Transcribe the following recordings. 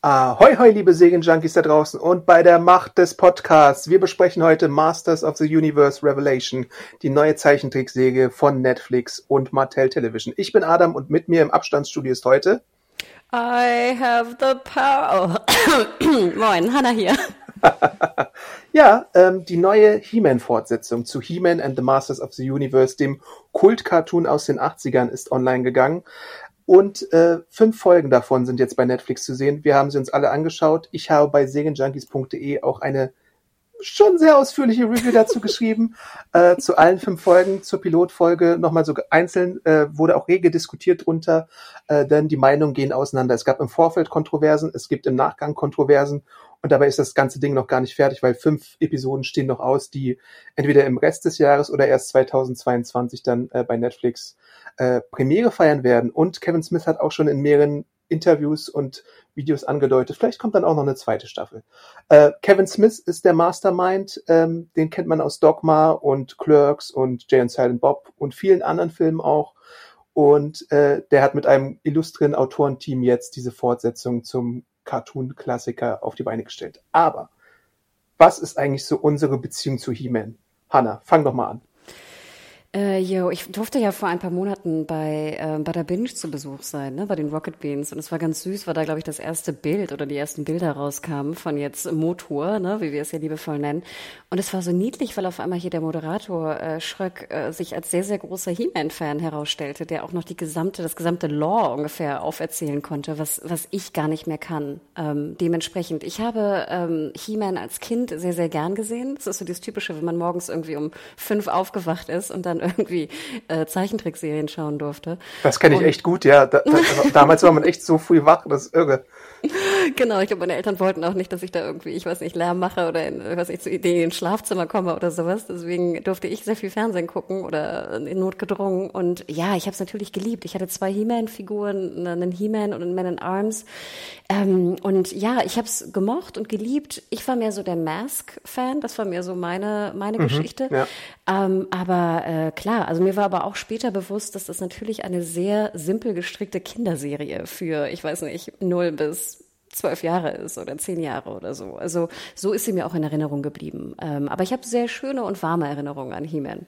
Ahoi, hoi, liebe Segen-Junkies da draußen und bei der Macht des Podcasts. Wir besprechen heute Masters of the Universe Revelation, die neue Zeichentricksäge von Netflix und Mattel Television. Ich bin Adam und mit mir im Abstandsstudio ist heute I have the power. Moin, Hanna hier. ja, ähm, die neue He-Man-Fortsetzung zu He-Man and the Masters of the Universe, dem Kult-Cartoon aus den 80ern, ist online gegangen. Und äh, fünf Folgen davon sind jetzt bei Netflix zu sehen. Wir haben sie uns alle angeschaut. Ich habe bei segenjunkies.de auch eine schon sehr ausführliche Review dazu geschrieben, äh, zu allen fünf Folgen, zur Pilotfolge, nochmal so einzeln, äh, wurde auch rege diskutiert drunter, äh, denn die Meinungen gehen auseinander. Es gab im Vorfeld Kontroversen, es gibt im Nachgang Kontroversen und dabei ist das ganze Ding noch gar nicht fertig, weil fünf Episoden stehen noch aus, die entweder im Rest des Jahres oder erst 2022 dann äh, bei Netflix äh, Premiere feiern werden. Und Kevin Smith hat auch schon in mehreren Interviews und Videos angedeutet, vielleicht kommt dann auch noch eine zweite Staffel. Äh, Kevin Smith ist der Mastermind, ähm, den kennt man aus Dogma und Clerks und Jay and Silent Bob und vielen anderen Filmen auch. Und äh, der hat mit einem illustren Autorenteam jetzt diese Fortsetzung zum Cartoon-Klassiker auf die Beine gestellt. Aber was ist eigentlich so unsere Beziehung zu He-Man? Hanna, fang doch mal an. Äh, yo, ich durfte ja vor ein paar Monaten bei, äh, bei der Binge zu Besuch sein, ne, bei den Rocket Beans. Und es war ganz süß, weil da, glaube ich, das erste Bild oder die ersten Bilder rauskamen von jetzt Motor, ne, wie wir es ja liebevoll nennen. Und es war so niedlich, weil auf einmal hier der Moderator äh, Schröck äh, sich als sehr, sehr großer He-Man-Fan herausstellte, der auch noch die gesamte, das gesamte Lore ungefähr auferzählen konnte, was, was ich gar nicht mehr kann. Ähm, dementsprechend, ich habe ähm, He-Man als Kind sehr, sehr gern gesehen. Das ist so das Typische, wenn man morgens irgendwie um fünf aufgewacht ist und dann dann irgendwie äh, Zeichentrickserien schauen durfte. Das kenne ich und, echt gut, ja. Da, da, damals war man echt so früh wach, das ist irre. Genau, ich glaube, meine Eltern wollten auch nicht, dass ich da irgendwie, ich weiß nicht, Lärm mache oder in, was ich zu Ideen ins Schlafzimmer komme oder sowas. Deswegen durfte ich sehr viel Fernsehen gucken oder in Not gedrungen. Und ja, ich habe es natürlich geliebt. Ich hatte zwei He-Man-Figuren, einen He-Man und einen Man in Arms. Ähm, und ja, ich habe es gemocht und geliebt. Ich war mehr so der Mask-Fan. Das war mehr so meine meine mhm, Geschichte. Ja. Ähm, aber äh, klar, also mir war aber auch später bewusst, dass das natürlich eine sehr simpel gestrickte Kinderserie für, ich weiß nicht, null bis zwölf Jahre ist oder zehn Jahre oder so. Also so ist sie mir auch in Erinnerung geblieben. Ähm, aber ich habe sehr schöne und warme Erinnerungen an He-Man.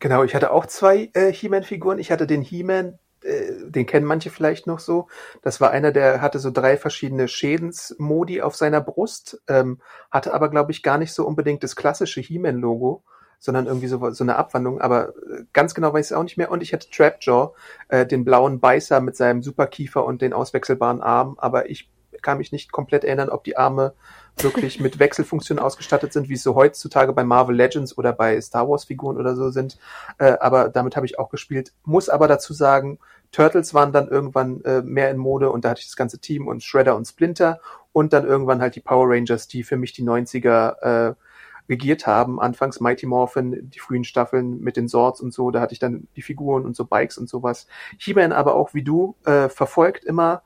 Genau, ich hatte auch zwei äh, He-Man-Figuren. Ich hatte den He-Man, äh, den kennen manche vielleicht noch so. Das war einer, der hatte so drei verschiedene Schädensmodi auf seiner Brust, ähm, hatte aber, glaube ich, gar nicht so unbedingt das klassische He-Man-Logo sondern irgendwie so, so eine Abwandlung, aber äh, ganz genau weiß ich es auch nicht mehr. Und ich hatte Trapjaw, äh, den blauen Beißer mit seinem Superkiefer und den auswechselbaren Arm, aber ich kann mich nicht komplett erinnern, ob die Arme wirklich mit Wechselfunktionen ausgestattet sind, wie es so heutzutage bei Marvel Legends oder bei Star Wars Figuren oder so sind. Äh, aber damit habe ich auch gespielt. Muss aber dazu sagen, Turtles waren dann irgendwann äh, mehr in Mode und da hatte ich das ganze Team und Shredder und Splinter und dann irgendwann halt die Power Rangers, die für mich die 90er äh, regiert haben. Anfangs Mighty Morphin, die frühen Staffeln mit den Swords und so, da hatte ich dann die Figuren und so Bikes und sowas. He-Man aber auch wie du äh, verfolgt immer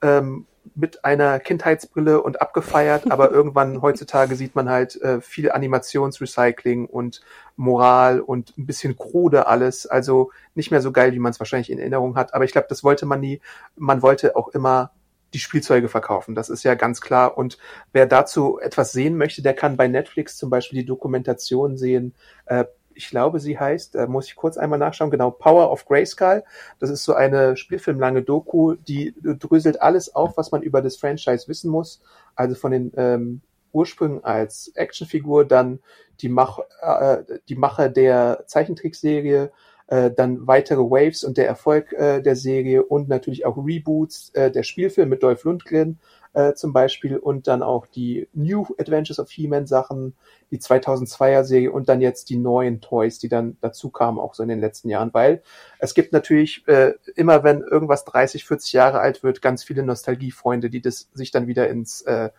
ähm, mit einer Kindheitsbrille und abgefeiert, aber irgendwann heutzutage sieht man halt äh, viel Animationsrecycling und Moral und ein bisschen krude alles, also nicht mehr so geil, wie man es wahrscheinlich in Erinnerung hat, aber ich glaube, das wollte man nie. Man wollte auch immer die Spielzeuge verkaufen, das ist ja ganz klar und wer dazu etwas sehen möchte, der kann bei Netflix zum Beispiel die Dokumentation sehen, äh, ich glaube, sie heißt, da muss ich kurz einmal nachschauen, genau, Power of Grayskull. Das ist so eine spielfilmlange Doku, die dröselt alles auf, was man über das Franchise wissen muss. Also von den ähm, Ursprüngen als Actionfigur, dann die, Mach, äh, die Macher der Zeichentrickserie, äh, dann weitere Waves und der Erfolg äh, der Serie und natürlich auch Reboots, äh, der Spielfilm mit Dolph Lundgren äh, zum Beispiel und dann auch die New Adventures of He-Man Sachen, die 2002er Serie und dann jetzt die neuen Toys, die dann dazu kamen, auch so in den letzten Jahren, weil es gibt natürlich äh, immer, wenn irgendwas 30, 40 Jahre alt wird, ganz viele Nostalgiefreunde, die das sich dann wieder ins äh,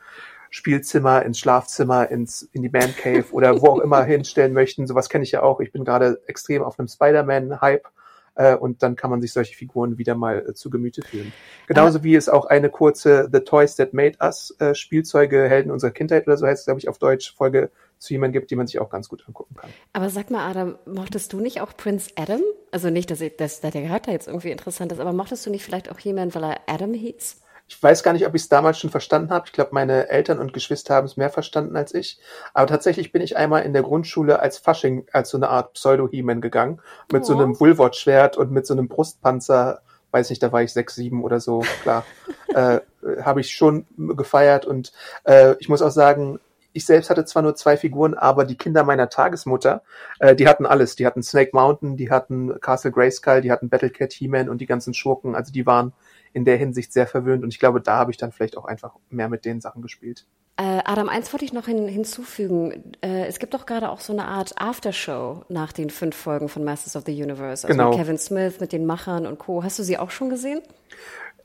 Spielzimmer, ins Schlafzimmer, ins, in die Man Cave oder wo auch immer hinstellen möchten. Sowas kenne ich ja auch. Ich bin gerade extrem auf einem Spider-Man-Hype äh, und dann kann man sich solche Figuren wieder mal äh, zu Gemüte führen. Genauso wie es auch eine kurze The Toys That Made Us äh, Spielzeuge Helden unserer Kindheit oder so heißt es, glaube ich, auf Deutsch Folge zu jemandem gibt, die man sich auch ganz gut angucken kann. Aber sag mal, Adam, mochtest du nicht auch Prince Adam? Also nicht, dass, ich, dass, dass der Charakter jetzt irgendwie interessant ist, aber mochtest du nicht vielleicht auch jemanden, weil er Adam hieß? Ich weiß gar nicht, ob ich es damals schon verstanden habe. Ich glaube, meine Eltern und Geschwister haben es mehr verstanden als ich. Aber tatsächlich bin ich einmal in der Grundschule als Fasching, als so eine Art Pseudo-He-Man gegangen. Mit oh. so einem Woolworth-Schwert und mit so einem Brustpanzer. Weiß nicht, da war ich sechs, sieben oder so, klar. äh, habe ich schon gefeiert. Und äh, ich muss auch sagen, ich selbst hatte zwar nur zwei Figuren, aber die Kinder meiner Tagesmutter, äh, die hatten alles. Die hatten Snake Mountain, die hatten Castle Grayskull, die hatten Battlecat He-Man und die ganzen Schurken. Also die waren in der Hinsicht sehr verwöhnt und ich glaube, da habe ich dann vielleicht auch einfach mehr mit den Sachen gespielt. Äh, Adam, eins wollte ich noch hin, hinzufügen. Äh, es gibt doch gerade auch so eine Art Aftershow nach den fünf Folgen von Masters of the Universe. Also genau. mit Kevin Smith, mit den Machern und Co. Hast du sie auch schon gesehen?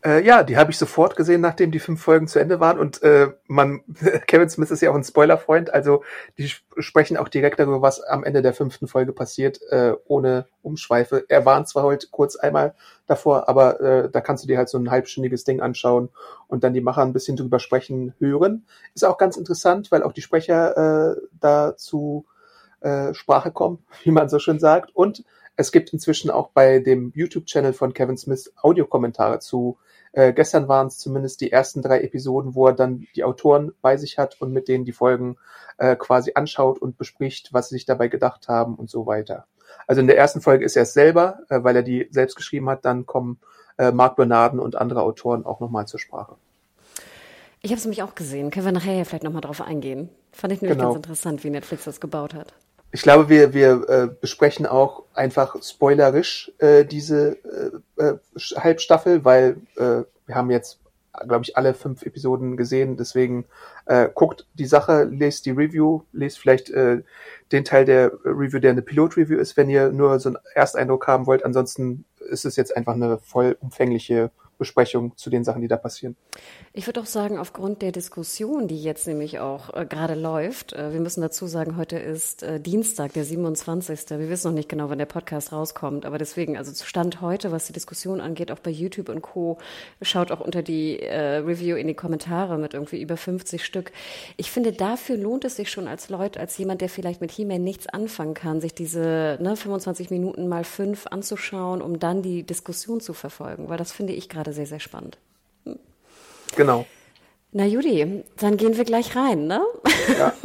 Äh, ja, die habe ich sofort gesehen, nachdem die fünf Folgen zu Ende waren. Und äh, man, Kevin Smith ist ja auch ein Spoilerfreund, also die sprechen auch direkt darüber, was am Ende der fünften Folge passiert, äh, ohne Umschweife. Er warnt zwar heute kurz einmal davor, aber äh, da kannst du dir halt so ein halbstündiges Ding anschauen und dann die Macher ein bisschen drüber sprechen, hören. Ist auch ganz interessant, weil auch die Sprecher äh, da zu äh, Sprache kommen, wie man so schön sagt. Und es gibt inzwischen auch bei dem YouTube-Channel von Kevin Smith Audiokommentare zu äh, gestern waren es zumindest die ersten drei Episoden, wo er dann die Autoren bei sich hat und mit denen die Folgen äh, quasi anschaut und bespricht, was sie sich dabei gedacht haben und so weiter. Also in der ersten Folge ist er es selber, äh, weil er die selbst geschrieben hat. Dann kommen äh, Mark Bernarden und andere Autoren auch nochmal zur Sprache. Ich habe es nämlich auch gesehen. Können wir nachher ja vielleicht nochmal drauf eingehen. Fand ich nämlich genau. ganz interessant, wie Netflix das gebaut hat. Ich glaube, wir, wir äh, besprechen auch einfach spoilerisch äh, diese äh, äh, Halbstaffel, weil äh, wir haben jetzt, glaube ich, alle fünf Episoden gesehen. Deswegen äh, guckt die Sache, lest die Review, lest vielleicht äh, den Teil der Review, der eine Pilot-Review ist, wenn ihr nur so einen Ersteindruck haben wollt. Ansonsten ist es jetzt einfach eine vollumfängliche Besprechung zu den Sachen, die da passieren. Ich würde auch sagen, aufgrund der Diskussion, die jetzt nämlich auch äh, gerade läuft, äh, wir müssen dazu sagen, heute ist äh, Dienstag, der 27. Wir wissen noch nicht genau, wann der Podcast rauskommt, aber deswegen, also Stand heute, was die Diskussion angeht, auch bei YouTube und Co., schaut auch unter die äh, Review in die Kommentare mit irgendwie über 50 Stück. Ich finde, dafür lohnt es sich schon als Leute, als jemand, der vielleicht mit He-Man nichts anfangen kann, sich diese ne, 25 Minuten mal fünf anzuschauen, um dann die Diskussion zu verfolgen, weil das finde ich gerade gerade sehr, sehr spannend. Genau. Na Judy, dann gehen wir gleich rein, ne? Ja.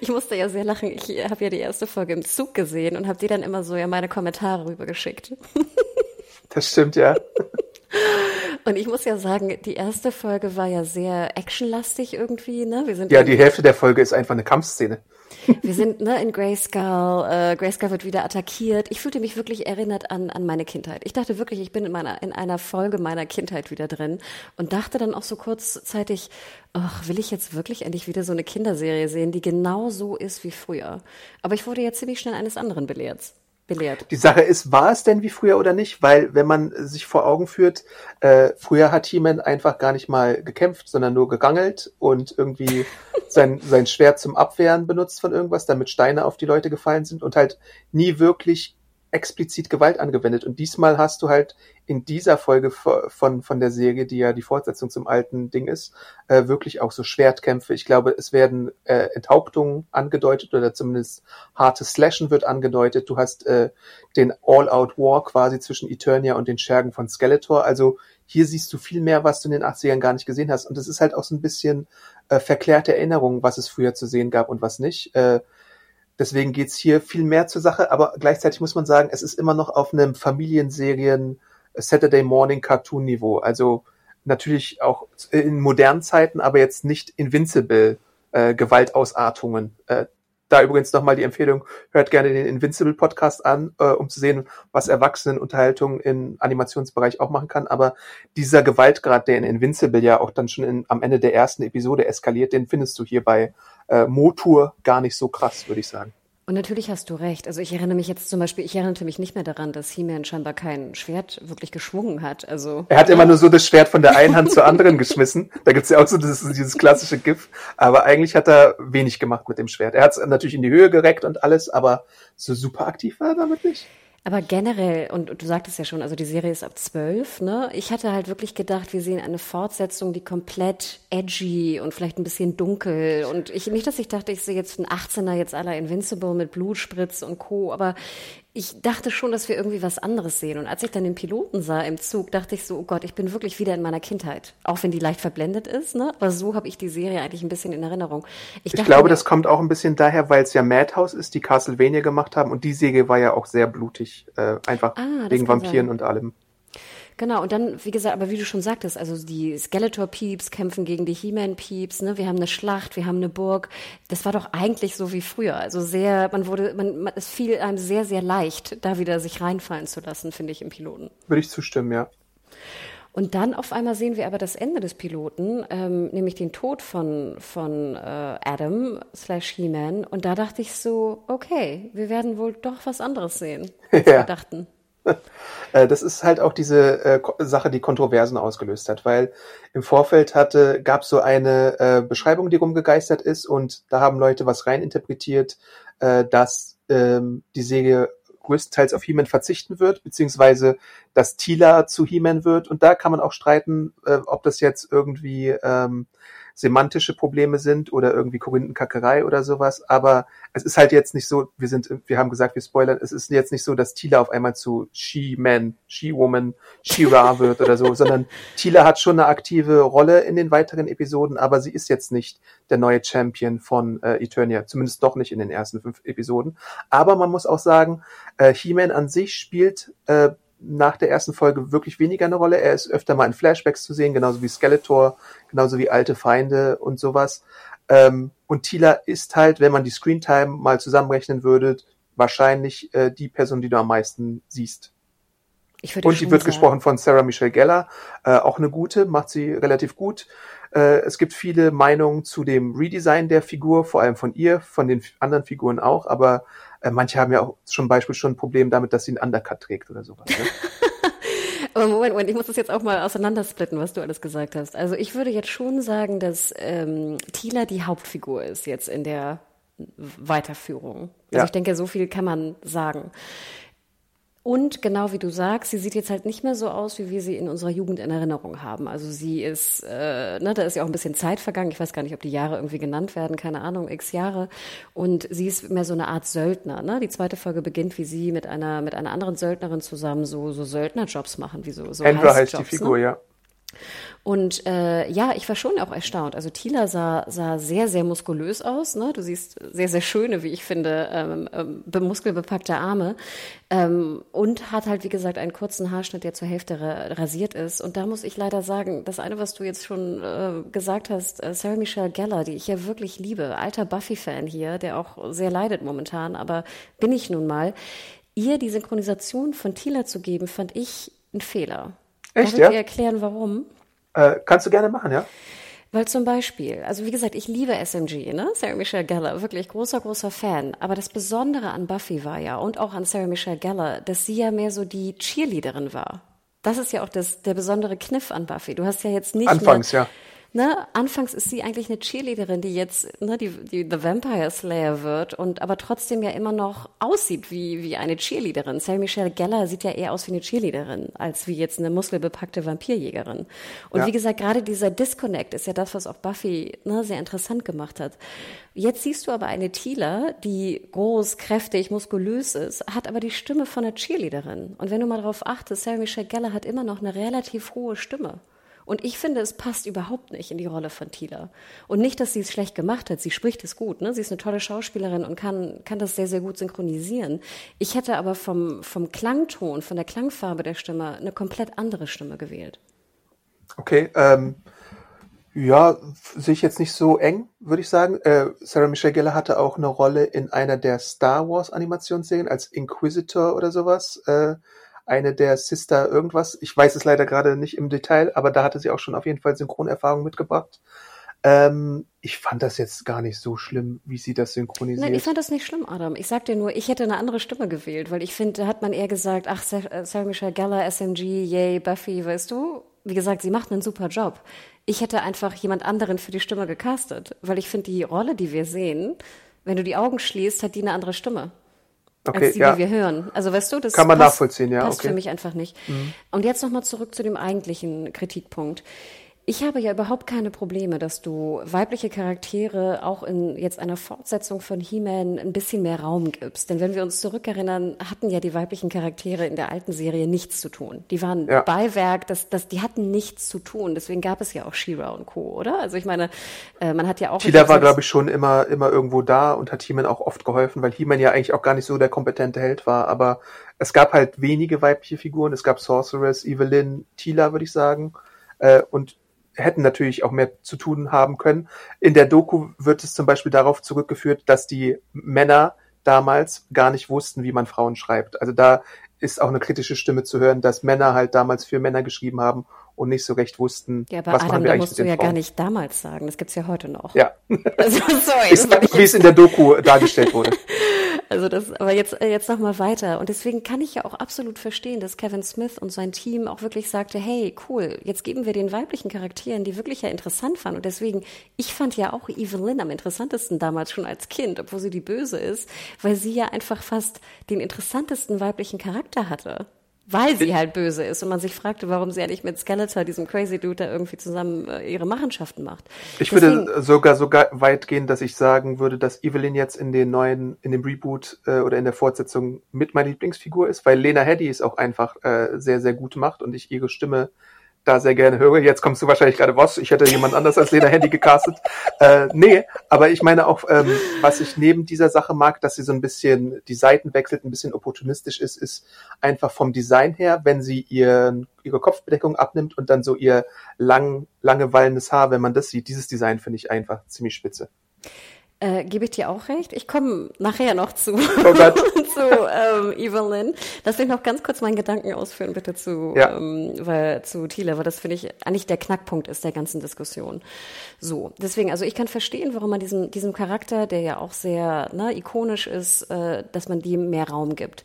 Ich musste ja sehr lachen. Ich habe ja die erste Folge im Zug gesehen und habe dir dann immer so ja meine Kommentare rübergeschickt. Das stimmt, ja. Und ich muss ja sagen, die erste Folge war ja sehr actionlastig irgendwie, ne? Wir sind ja, die Hälfte der Folge ist einfach eine Kampfszene. Wir sind ne, in Grayskull, äh, Grayskull wird wieder attackiert. Ich fühlte mich wirklich erinnert an, an meine Kindheit. Ich dachte wirklich, ich bin in, meiner, in einer Folge meiner Kindheit wieder drin und dachte dann auch so kurzzeitig, ach, will ich jetzt wirklich endlich wieder so eine Kinderserie sehen, die genau so ist wie früher. Aber ich wurde ja ziemlich schnell eines anderen belehrt belehrt. Die Sache ist, war es denn wie früher oder nicht? Weil, wenn man sich vor Augen führt, äh, früher hat He-Man einfach gar nicht mal gekämpft, sondern nur gegangelt und irgendwie sein, sein Schwert zum Abwehren benutzt von irgendwas, damit Steine auf die Leute gefallen sind und halt nie wirklich explizit Gewalt angewendet. Und diesmal hast du halt in dieser Folge von, von der Serie, die ja die Fortsetzung zum alten Ding ist, äh, wirklich auch so Schwertkämpfe. Ich glaube, es werden äh, Enthauptungen angedeutet oder zumindest hartes Slashen wird angedeutet. Du hast äh, den All-Out-War quasi zwischen Eternia und den Schergen von Skeletor. Also hier siehst du viel mehr, was du in den 80ern gar nicht gesehen hast. Und es ist halt auch so ein bisschen äh, verklärte Erinnerung, was es früher zu sehen gab und was nicht. Äh, Deswegen geht's hier viel mehr zur Sache, aber gleichzeitig muss man sagen, es ist immer noch auf einem Familienserien Saturday Morning Cartoon Niveau. Also natürlich auch in modernen Zeiten, aber jetzt nicht Invincible äh, Gewaltausartungen. Äh, da übrigens nochmal die Empfehlung, hört gerne den Invincible Podcast an, äh, um zu sehen, was Erwachsenenunterhaltung im Animationsbereich auch machen kann. Aber dieser Gewaltgrad, der in Invincible ja auch dann schon in, am Ende der ersten Episode eskaliert, den findest du hier bei äh, Motur gar nicht so krass, würde ich sagen. Und natürlich hast du recht. Also ich erinnere mich jetzt zum Beispiel, ich erinnerte mich nicht mehr daran, dass He-Man scheinbar kein Schwert wirklich geschwungen hat. Also er hat immer nur so das Schwert von der einen Hand zur anderen geschmissen. Da gibt's ja auch so dieses, dieses klassische GIF. Aber eigentlich hat er wenig gemacht mit dem Schwert. Er hat es natürlich in die Höhe gereckt und alles, aber so super aktiv war er damit nicht. Aber generell, und du sagtest ja schon, also die Serie ist ab zwölf, ne? Ich hatte halt wirklich gedacht, wir sehen eine Fortsetzung, die komplett edgy und vielleicht ein bisschen dunkel. Und ich, nicht, dass ich dachte, ich sehe jetzt einen 18er jetzt aller Invincible mit Blutspritz und Co., aber ich dachte schon, dass wir irgendwie was anderes sehen. Und als ich dann den Piloten sah im Zug, dachte ich so, oh Gott, ich bin wirklich wieder in meiner Kindheit. Auch wenn die leicht verblendet ist, ne? Aber so habe ich die Serie eigentlich ein bisschen in Erinnerung. Ich, ich glaube, das kommt auch ein bisschen daher, weil es ja Madhouse ist, die Castlevania gemacht haben. Und die Serie war ja auch sehr blutig. Äh, einfach ah, wegen Vampiren sein. und allem. Genau, und dann, wie gesagt, aber wie du schon sagtest, also die Skeletor-Peeps kämpfen gegen die He-Man-Peeps, ne? Wir haben eine Schlacht, wir haben eine Burg. Das war doch eigentlich so wie früher. Also sehr, man wurde, man, man es fiel einem sehr, sehr leicht, da wieder sich reinfallen zu lassen, finde ich, im Piloten. Würde ich zustimmen, ja. Und dann auf einmal sehen wir aber das Ende des Piloten, ähm, nämlich den Tod von, von äh, Adam slash He-Man. Und da dachte ich so, okay, wir werden wohl doch was anderes sehen, als ja. wir dachten. Äh, das ist halt auch diese äh, Sache, die Kontroversen ausgelöst hat, weil im Vorfeld hatte, gab es so eine äh, Beschreibung, die rumgegeistert ist und da haben Leute was reininterpretiert, äh, dass ähm, die Serie größtenteils auf He-Man verzichten wird, beziehungsweise dass Tila zu He-Man wird. Und da kann man auch streiten, äh, ob das jetzt irgendwie ähm, semantische Probleme sind oder irgendwie Korinthenkackerei oder sowas. Aber es ist halt jetzt nicht so, wir sind, wir haben gesagt, wir spoilern, es ist jetzt nicht so, dass Tila auf einmal zu She-Man, She-Woman, She-Ra wird oder so, sondern Tila hat schon eine aktive Rolle in den weiteren Episoden, aber sie ist jetzt nicht der neue Champion von äh, Eternia, zumindest doch nicht in den ersten fünf Episoden. Aber man muss auch sagen, äh, He-Man an sich spielt äh, nach der ersten Folge wirklich weniger eine Rolle. Er ist öfter mal in Flashbacks zu sehen, genauso wie Skeletor, genauso wie alte Feinde und sowas. Ähm, und Tila ist halt, wenn man die Screentime mal zusammenrechnen würde, wahrscheinlich äh, die Person, die du am meisten siehst. Ich würde und die wird sagen. gesprochen von Sarah Michelle Geller, äh, auch eine gute, macht sie relativ gut. Äh, es gibt viele Meinungen zu dem Redesign der Figur, vor allem von ihr, von den anderen Figuren auch, aber äh, manche haben ja auch zum Beispiel schon ein Problem damit, dass sie einen Undercut trägt oder sowas. Ne? Aber Moment, Moment, ich muss das jetzt auch mal auseinandersplitten, was du alles gesagt hast. Also ich würde jetzt schon sagen, dass ähm, Tila die Hauptfigur ist jetzt in der Weiterführung. Also ja. ich denke, so viel kann man sagen. Und genau wie du sagst, sie sieht jetzt halt nicht mehr so aus, wie wir sie in unserer Jugend in Erinnerung haben. Also sie ist, äh, ne, da ist ja auch ein bisschen Zeit vergangen. Ich weiß gar nicht, ob die Jahre irgendwie genannt werden, keine Ahnung, x Jahre. Und sie ist mehr so eine Art Söldner. Ne? Die zweite Folge beginnt, wie sie mit einer mit einer anderen Söldnerin zusammen so so Söldnerjobs machen, wie so so Ender heißt die Figur, ne? ja. Und äh, ja, ich war schon auch erstaunt. Also Tila sah, sah sehr, sehr muskulös aus. Ne? Du siehst sehr, sehr schöne, wie ich finde, ähm, ähm, muskelbepackte Arme. Ähm, und hat halt, wie gesagt, einen kurzen Haarschnitt, der zur Hälfte rasiert ist. Und da muss ich leider sagen, das eine, was du jetzt schon äh, gesagt hast, äh, Sarah Michelle Geller, die ich ja wirklich liebe, alter Buffy-Fan hier, der auch sehr leidet momentan, aber bin ich nun mal. Ihr die Synchronisation von Tila zu geben, fand ich ein Fehler. Echt, Darf ich ja? dir erklären, warum? Äh, kannst du gerne machen, ja? Weil zum Beispiel, also wie gesagt, ich liebe SMG, ne? Sarah Michelle Gellar, wirklich großer, großer Fan. Aber das Besondere an Buffy war ja und auch an Sarah Michelle Gellar, dass sie ja mehr so die Cheerleaderin war. Das ist ja auch das, der besondere Kniff an Buffy. Du hast ja jetzt nicht. Anfangs, mehr, ja ne, anfangs ist sie eigentlich eine Cheerleaderin, die jetzt, ne, die, die The Vampire Slayer wird und aber trotzdem ja immer noch aussieht wie, wie eine Cheerleaderin. Sarah Michelle Geller sieht ja eher aus wie eine Cheerleaderin, als wie jetzt eine muskelbepackte Vampirjägerin. Und ja. wie gesagt, gerade dieser Disconnect ist ja das, was auch Buffy ne, sehr interessant gemacht hat. Jetzt siehst du aber eine Tila, die groß, kräftig, muskulös ist, hat aber die Stimme von einer Cheerleaderin. Und wenn du mal darauf achtest, Sarah Michelle Geller hat immer noch eine relativ hohe Stimme. Und ich finde, es passt überhaupt nicht in die Rolle von Tila. Und nicht, dass sie es schlecht gemacht hat. Sie spricht es gut. Ne? Sie ist eine tolle Schauspielerin und kann, kann das sehr, sehr gut synchronisieren. Ich hätte aber vom, vom Klangton, von der Klangfarbe der Stimme eine komplett andere Stimme gewählt. Okay, ähm, Ja, sehe ich jetzt nicht so eng, würde ich sagen. Äh, Sarah Michelle Gellar hatte auch eine Rolle in einer der Star Wars Animationsserien als Inquisitor oder sowas. Äh, eine der Sister irgendwas. Ich weiß es leider gerade nicht im Detail, aber da hatte sie auch schon auf jeden Fall Synchronerfahrung mitgebracht. Ähm, ich fand das jetzt gar nicht so schlimm, wie sie das synchronisiert. Nein, ich fand das nicht schlimm, Adam. Ich sag dir nur, ich hätte eine andere Stimme gewählt, weil ich finde, da hat man eher gesagt, ach, Sarah Michelle Gellar, SMG, yay, Buffy, weißt du? Wie gesagt, sie macht einen super Job ich hätte einfach jemand anderen für die Stimme gecastet, weil ich finde, die Rolle, die wir sehen, wenn du die Augen schließt, hat die eine andere Stimme. Okay, als die, ja. die wir hören. Also weißt du, das kann man passt, nachvollziehen, ja. Passt okay. für mich einfach nicht. Mhm. Und jetzt nochmal zurück zu dem eigentlichen Kritikpunkt. Ich habe ja überhaupt keine Probleme, dass du weibliche Charaktere auch in jetzt einer Fortsetzung von He-Man ein bisschen mehr Raum gibst. Denn wenn wir uns zurückerinnern, hatten ja die weiblichen Charaktere in der alten Serie nichts zu tun. Die waren ja. Beiwerk, das, das, die hatten nichts zu tun. Deswegen gab es ja auch She-Ra und Co., oder? Also ich meine, äh, man hat ja auch... Tila war, glaube ich, schon immer, immer irgendwo da und hat He-Man auch oft geholfen, weil He-Man ja eigentlich auch gar nicht so der kompetente Held war. Aber es gab halt wenige weibliche Figuren. Es gab Sorceress, Evelyn, Tila, würde ich sagen. Äh, und hätten natürlich auch mehr zu tun haben können. In der Doku wird es zum Beispiel darauf zurückgeführt, dass die Männer damals gar nicht wussten, wie man Frauen schreibt. Also da ist auch eine kritische Stimme zu hören, dass Männer halt damals für Männer geschrieben haben und nicht so recht wussten, ja, aber was Adam, machen wir eigentlich musst mit du ja Frauen. gar nicht damals sagen. Das gibt's ja heute noch. Ja. Also, sorry, ist, wie es in der Doku dargestellt wurde. Also das, aber jetzt, äh, jetzt noch mal weiter. Und deswegen kann ich ja auch absolut verstehen, dass Kevin Smith und sein Team auch wirklich sagte, hey, cool, jetzt geben wir den weiblichen Charakteren, die wirklich ja interessant waren. Und deswegen, ich fand ja auch Evelyn am interessantesten damals schon als Kind, obwohl sie die Böse ist, weil sie ja einfach fast den interessantesten weiblichen Charakter hatte weil sie halt böse ist und man sich fragte, warum sie ja nicht mit Skeletor, diesem Crazy Dude, da irgendwie zusammen äh, ihre Machenschaften macht. Ich Deswegen, würde sogar so weit gehen, dass ich sagen würde, dass Evelyn jetzt in den neuen, in dem Reboot äh, oder in der Fortsetzung mit meiner Lieblingsfigur ist, weil Lena Headey es auch einfach äh, sehr, sehr gut macht und ich ihre Stimme da sehr gerne höre. Jetzt kommst du wahrscheinlich gerade, was, ich hätte jemand anders als Lena Handy gecastet. Äh, nee, aber ich meine auch, ähm, was ich neben dieser Sache mag, dass sie so ein bisschen die Seiten wechselt, ein bisschen opportunistisch ist, ist einfach vom Design her, wenn sie ihren, ihre Kopfbedeckung abnimmt und dann so ihr lang, lange wallendes Haar, wenn man das sieht, dieses Design finde ich einfach ziemlich spitze. Äh, Gebe ich dir auch recht. Ich komme nachher noch zu, oh zu ähm, Evelyn. Lass mich noch ganz kurz meinen Gedanken ausführen, bitte zu, ja. ähm, weil, zu Thiele, weil das finde ich eigentlich der Knackpunkt ist der ganzen Diskussion. So, deswegen, also ich kann verstehen, warum man diesem, diesem Charakter, der ja auch sehr ne, ikonisch ist, äh, dass man dem mehr Raum gibt.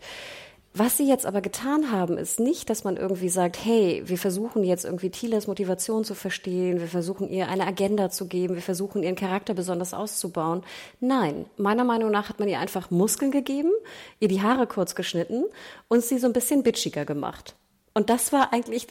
Was sie jetzt aber getan haben, ist nicht, dass man irgendwie sagt, hey, wir versuchen jetzt irgendwie Thiles Motivation zu verstehen, wir versuchen ihr eine Agenda zu geben, wir versuchen ihren Charakter besonders auszubauen. Nein, meiner Meinung nach hat man ihr einfach Muskeln gegeben, ihr die Haare kurz geschnitten und sie so ein bisschen bitchiger gemacht. Und das war eigentlich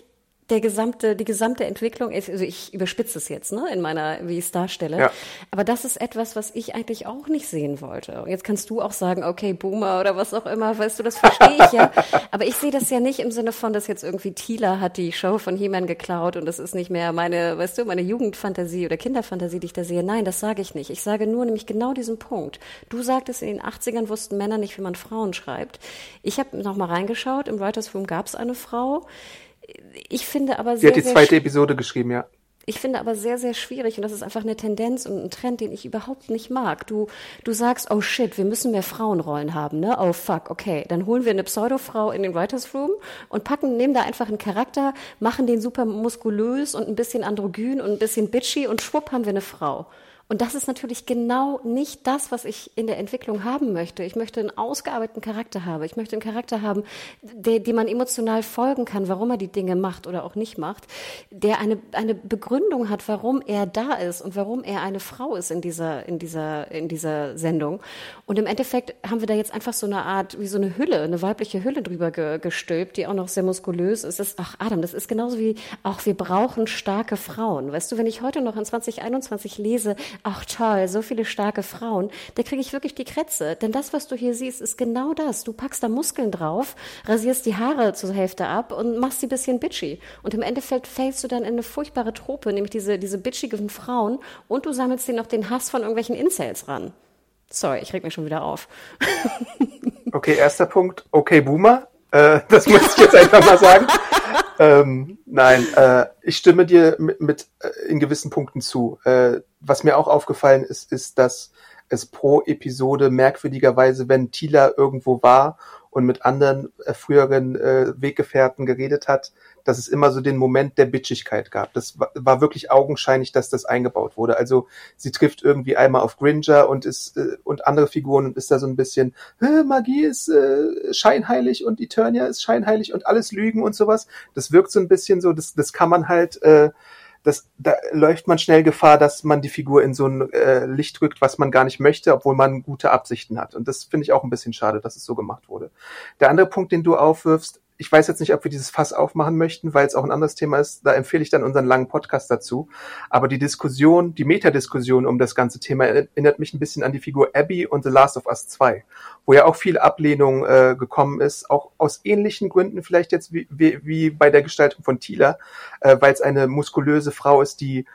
der gesamte, die gesamte Entwicklung ist, also ich überspitze es jetzt, ne, in meiner, wie ich es darstelle. Ja. Aber das ist etwas, was ich eigentlich auch nicht sehen wollte. Und jetzt kannst du auch sagen, okay, Boomer oder was auch immer, weißt du, das verstehe ich ja. Aber ich sehe das ja nicht im Sinne von, dass jetzt irgendwie Tila hat die Show von He-Man geklaut und das ist nicht mehr meine, weißt du, meine Jugendfantasie oder Kinderfantasie, die ich da sehe. Nein, das sage ich nicht. Ich sage nur nämlich genau diesen Punkt. Du sagtest, in den 80ern wussten Männer nicht, wie man Frauen schreibt. Ich habe noch mal reingeschaut, im Writers Room gab es eine Frau, ich finde aber sehr. Sie hat die zweite Episode geschrieben, ja. Ich finde aber sehr, sehr schwierig und das ist einfach eine Tendenz und ein Trend, den ich überhaupt nicht mag. Du, du sagst, oh shit, wir müssen mehr Frauenrollen haben, ne? Oh fuck, okay. Dann holen wir eine Pseudofrau in den Writers Room und packen, nehmen da einfach einen Charakter, machen den super muskulös und ein bisschen androgyn und ein bisschen bitchy und schwupp haben wir eine Frau. Und das ist natürlich genau nicht das, was ich in der Entwicklung haben möchte. Ich möchte einen ausgearbeiteten Charakter haben. Ich möchte einen Charakter haben, der, dem man emotional folgen kann, warum er die Dinge macht oder auch nicht macht, der eine, eine Begründung hat, warum er da ist und warum er eine Frau ist in dieser, in dieser, in dieser Sendung. Und im Endeffekt haben wir da jetzt einfach so eine Art, wie so eine Hülle, eine weibliche Hülle drüber ge, gestülpt, die auch noch sehr muskulös ist. Das, ach, Adam, das ist genauso wie, auch wir brauchen starke Frauen. Weißt du, wenn ich heute noch in 2021 lese, ach toll, so viele starke Frauen, da kriege ich wirklich die Krätze. Denn das, was du hier siehst, ist genau das. Du packst da Muskeln drauf, rasierst die Haare zur Hälfte ab und machst sie bisschen bitchy. Und im Endeffekt fällst du dann in eine furchtbare Trope, nämlich diese, diese bitchigen Frauen und du sammelst dir noch den Hass von irgendwelchen Incels ran. Sorry, ich reg mich schon wieder auf. okay, erster Punkt. Okay, Boomer. Äh, das muss ich jetzt einfach mal sagen. ähm, Nein, äh, ich stimme dir mit, mit äh, in gewissen Punkten zu. Äh, was mir auch aufgefallen ist, ist, dass es pro Episode merkwürdigerweise, wenn Tila irgendwo war und mit anderen früheren äh, Weggefährten geredet hat, dass es immer so den Moment der Bitchigkeit gab. Das war, war wirklich augenscheinlich, dass das eingebaut wurde. Also sie trifft irgendwie einmal auf Gringer und ist äh, und andere Figuren und ist da so ein bisschen Magie ist äh, scheinheilig und Eternia ist scheinheilig und alles Lügen und sowas. Das wirkt so ein bisschen so, das das kann man halt äh, das, da läuft man schnell Gefahr, dass man die Figur in so ein äh, Licht rückt, was man gar nicht möchte, obwohl man gute Absichten hat. Und das finde ich auch ein bisschen schade, dass es so gemacht wurde. Der andere Punkt, den du aufwirfst, ich weiß jetzt nicht, ob wir dieses Fass aufmachen möchten, weil es auch ein anderes Thema ist. Da empfehle ich dann unseren langen Podcast dazu. Aber die Diskussion, die Metadiskussion um das ganze Thema erinnert mich ein bisschen an die Figur Abby und The Last of Us 2, wo ja auch viel Ablehnung äh, gekommen ist, auch aus ähnlichen Gründen vielleicht jetzt wie, wie, wie bei der Gestaltung von Tila, äh, weil es eine muskulöse Frau ist, die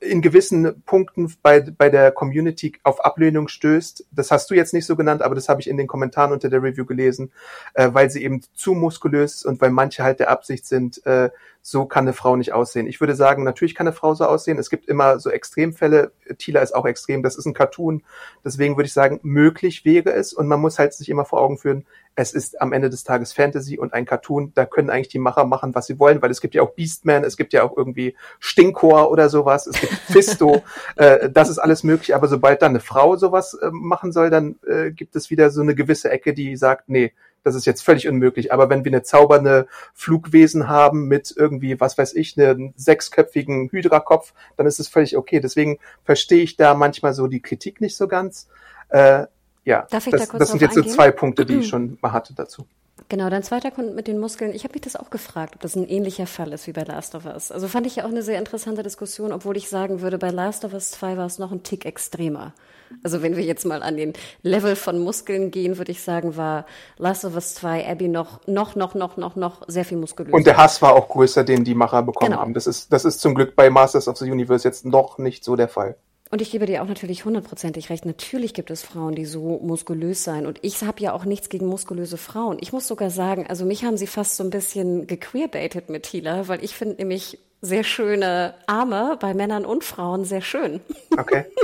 in gewissen Punkten bei, bei der Community auf Ablehnung stößt. Das hast du jetzt nicht so genannt, aber das habe ich in den Kommentaren unter der Review gelesen, äh, weil sie eben zu muskulös und weil manche halt der Absicht sind, äh, so kann eine Frau nicht aussehen. Ich würde sagen, natürlich kann eine Frau so aussehen. Es gibt immer so Extremfälle. Tila ist auch extrem. Das ist ein Cartoon. Deswegen würde ich sagen, möglich wäre es. Und man muss halt sich immer vor Augen führen, es ist am Ende des Tages Fantasy und ein Cartoon. Da können eigentlich die Macher machen, was sie wollen, weil es gibt ja auch Beastman, es gibt ja auch irgendwie Stinkor oder sowas, es gibt Fisto. äh, das ist alles möglich. Aber sobald dann eine Frau sowas äh, machen soll, dann äh, gibt es wieder so eine gewisse Ecke, die sagt, nee, das ist jetzt völlig unmöglich. Aber wenn wir eine zaubernde Flugwesen haben mit irgendwie, was weiß ich, einen sechsköpfigen Hydra-Kopf, dann ist es völlig okay. Deswegen verstehe ich da manchmal so die Kritik nicht so ganz. Äh, ja, Darf ich das, da kurz das sind jetzt so eingehen? zwei Punkte, die ich schon mal hatte dazu. Genau, dein zweiter Grund mit den Muskeln. Ich habe mich das auch gefragt, ob das ein ähnlicher Fall ist wie bei Last of Us. Also fand ich ja auch eine sehr interessante Diskussion, obwohl ich sagen würde, bei Last of Us 2 war es noch ein Tick extremer. Also wenn wir jetzt mal an den Level von Muskeln gehen, würde ich sagen, war Last of Us 2 Abby noch, noch, noch, noch, noch, noch sehr viel muskulöser. Und der Hass war auch größer, den die Macher bekommen Genau. haben. Das ist, das ist zum Glück bei Masters of the Universe jetzt noch nicht so der Fall. Und ich gebe dir auch natürlich hundertprozentig recht. Natürlich gibt es Frauen, die so muskulös sein. Und ich habe ja auch nichts gegen muskulöse Frauen. Ich muss sogar sagen, also mich haben sie fast so ein bisschen gequeerbaitet mit Tila, weil ich finde nämlich sehr schöne Arme bei Männern und Frauen sehr schön. Okay.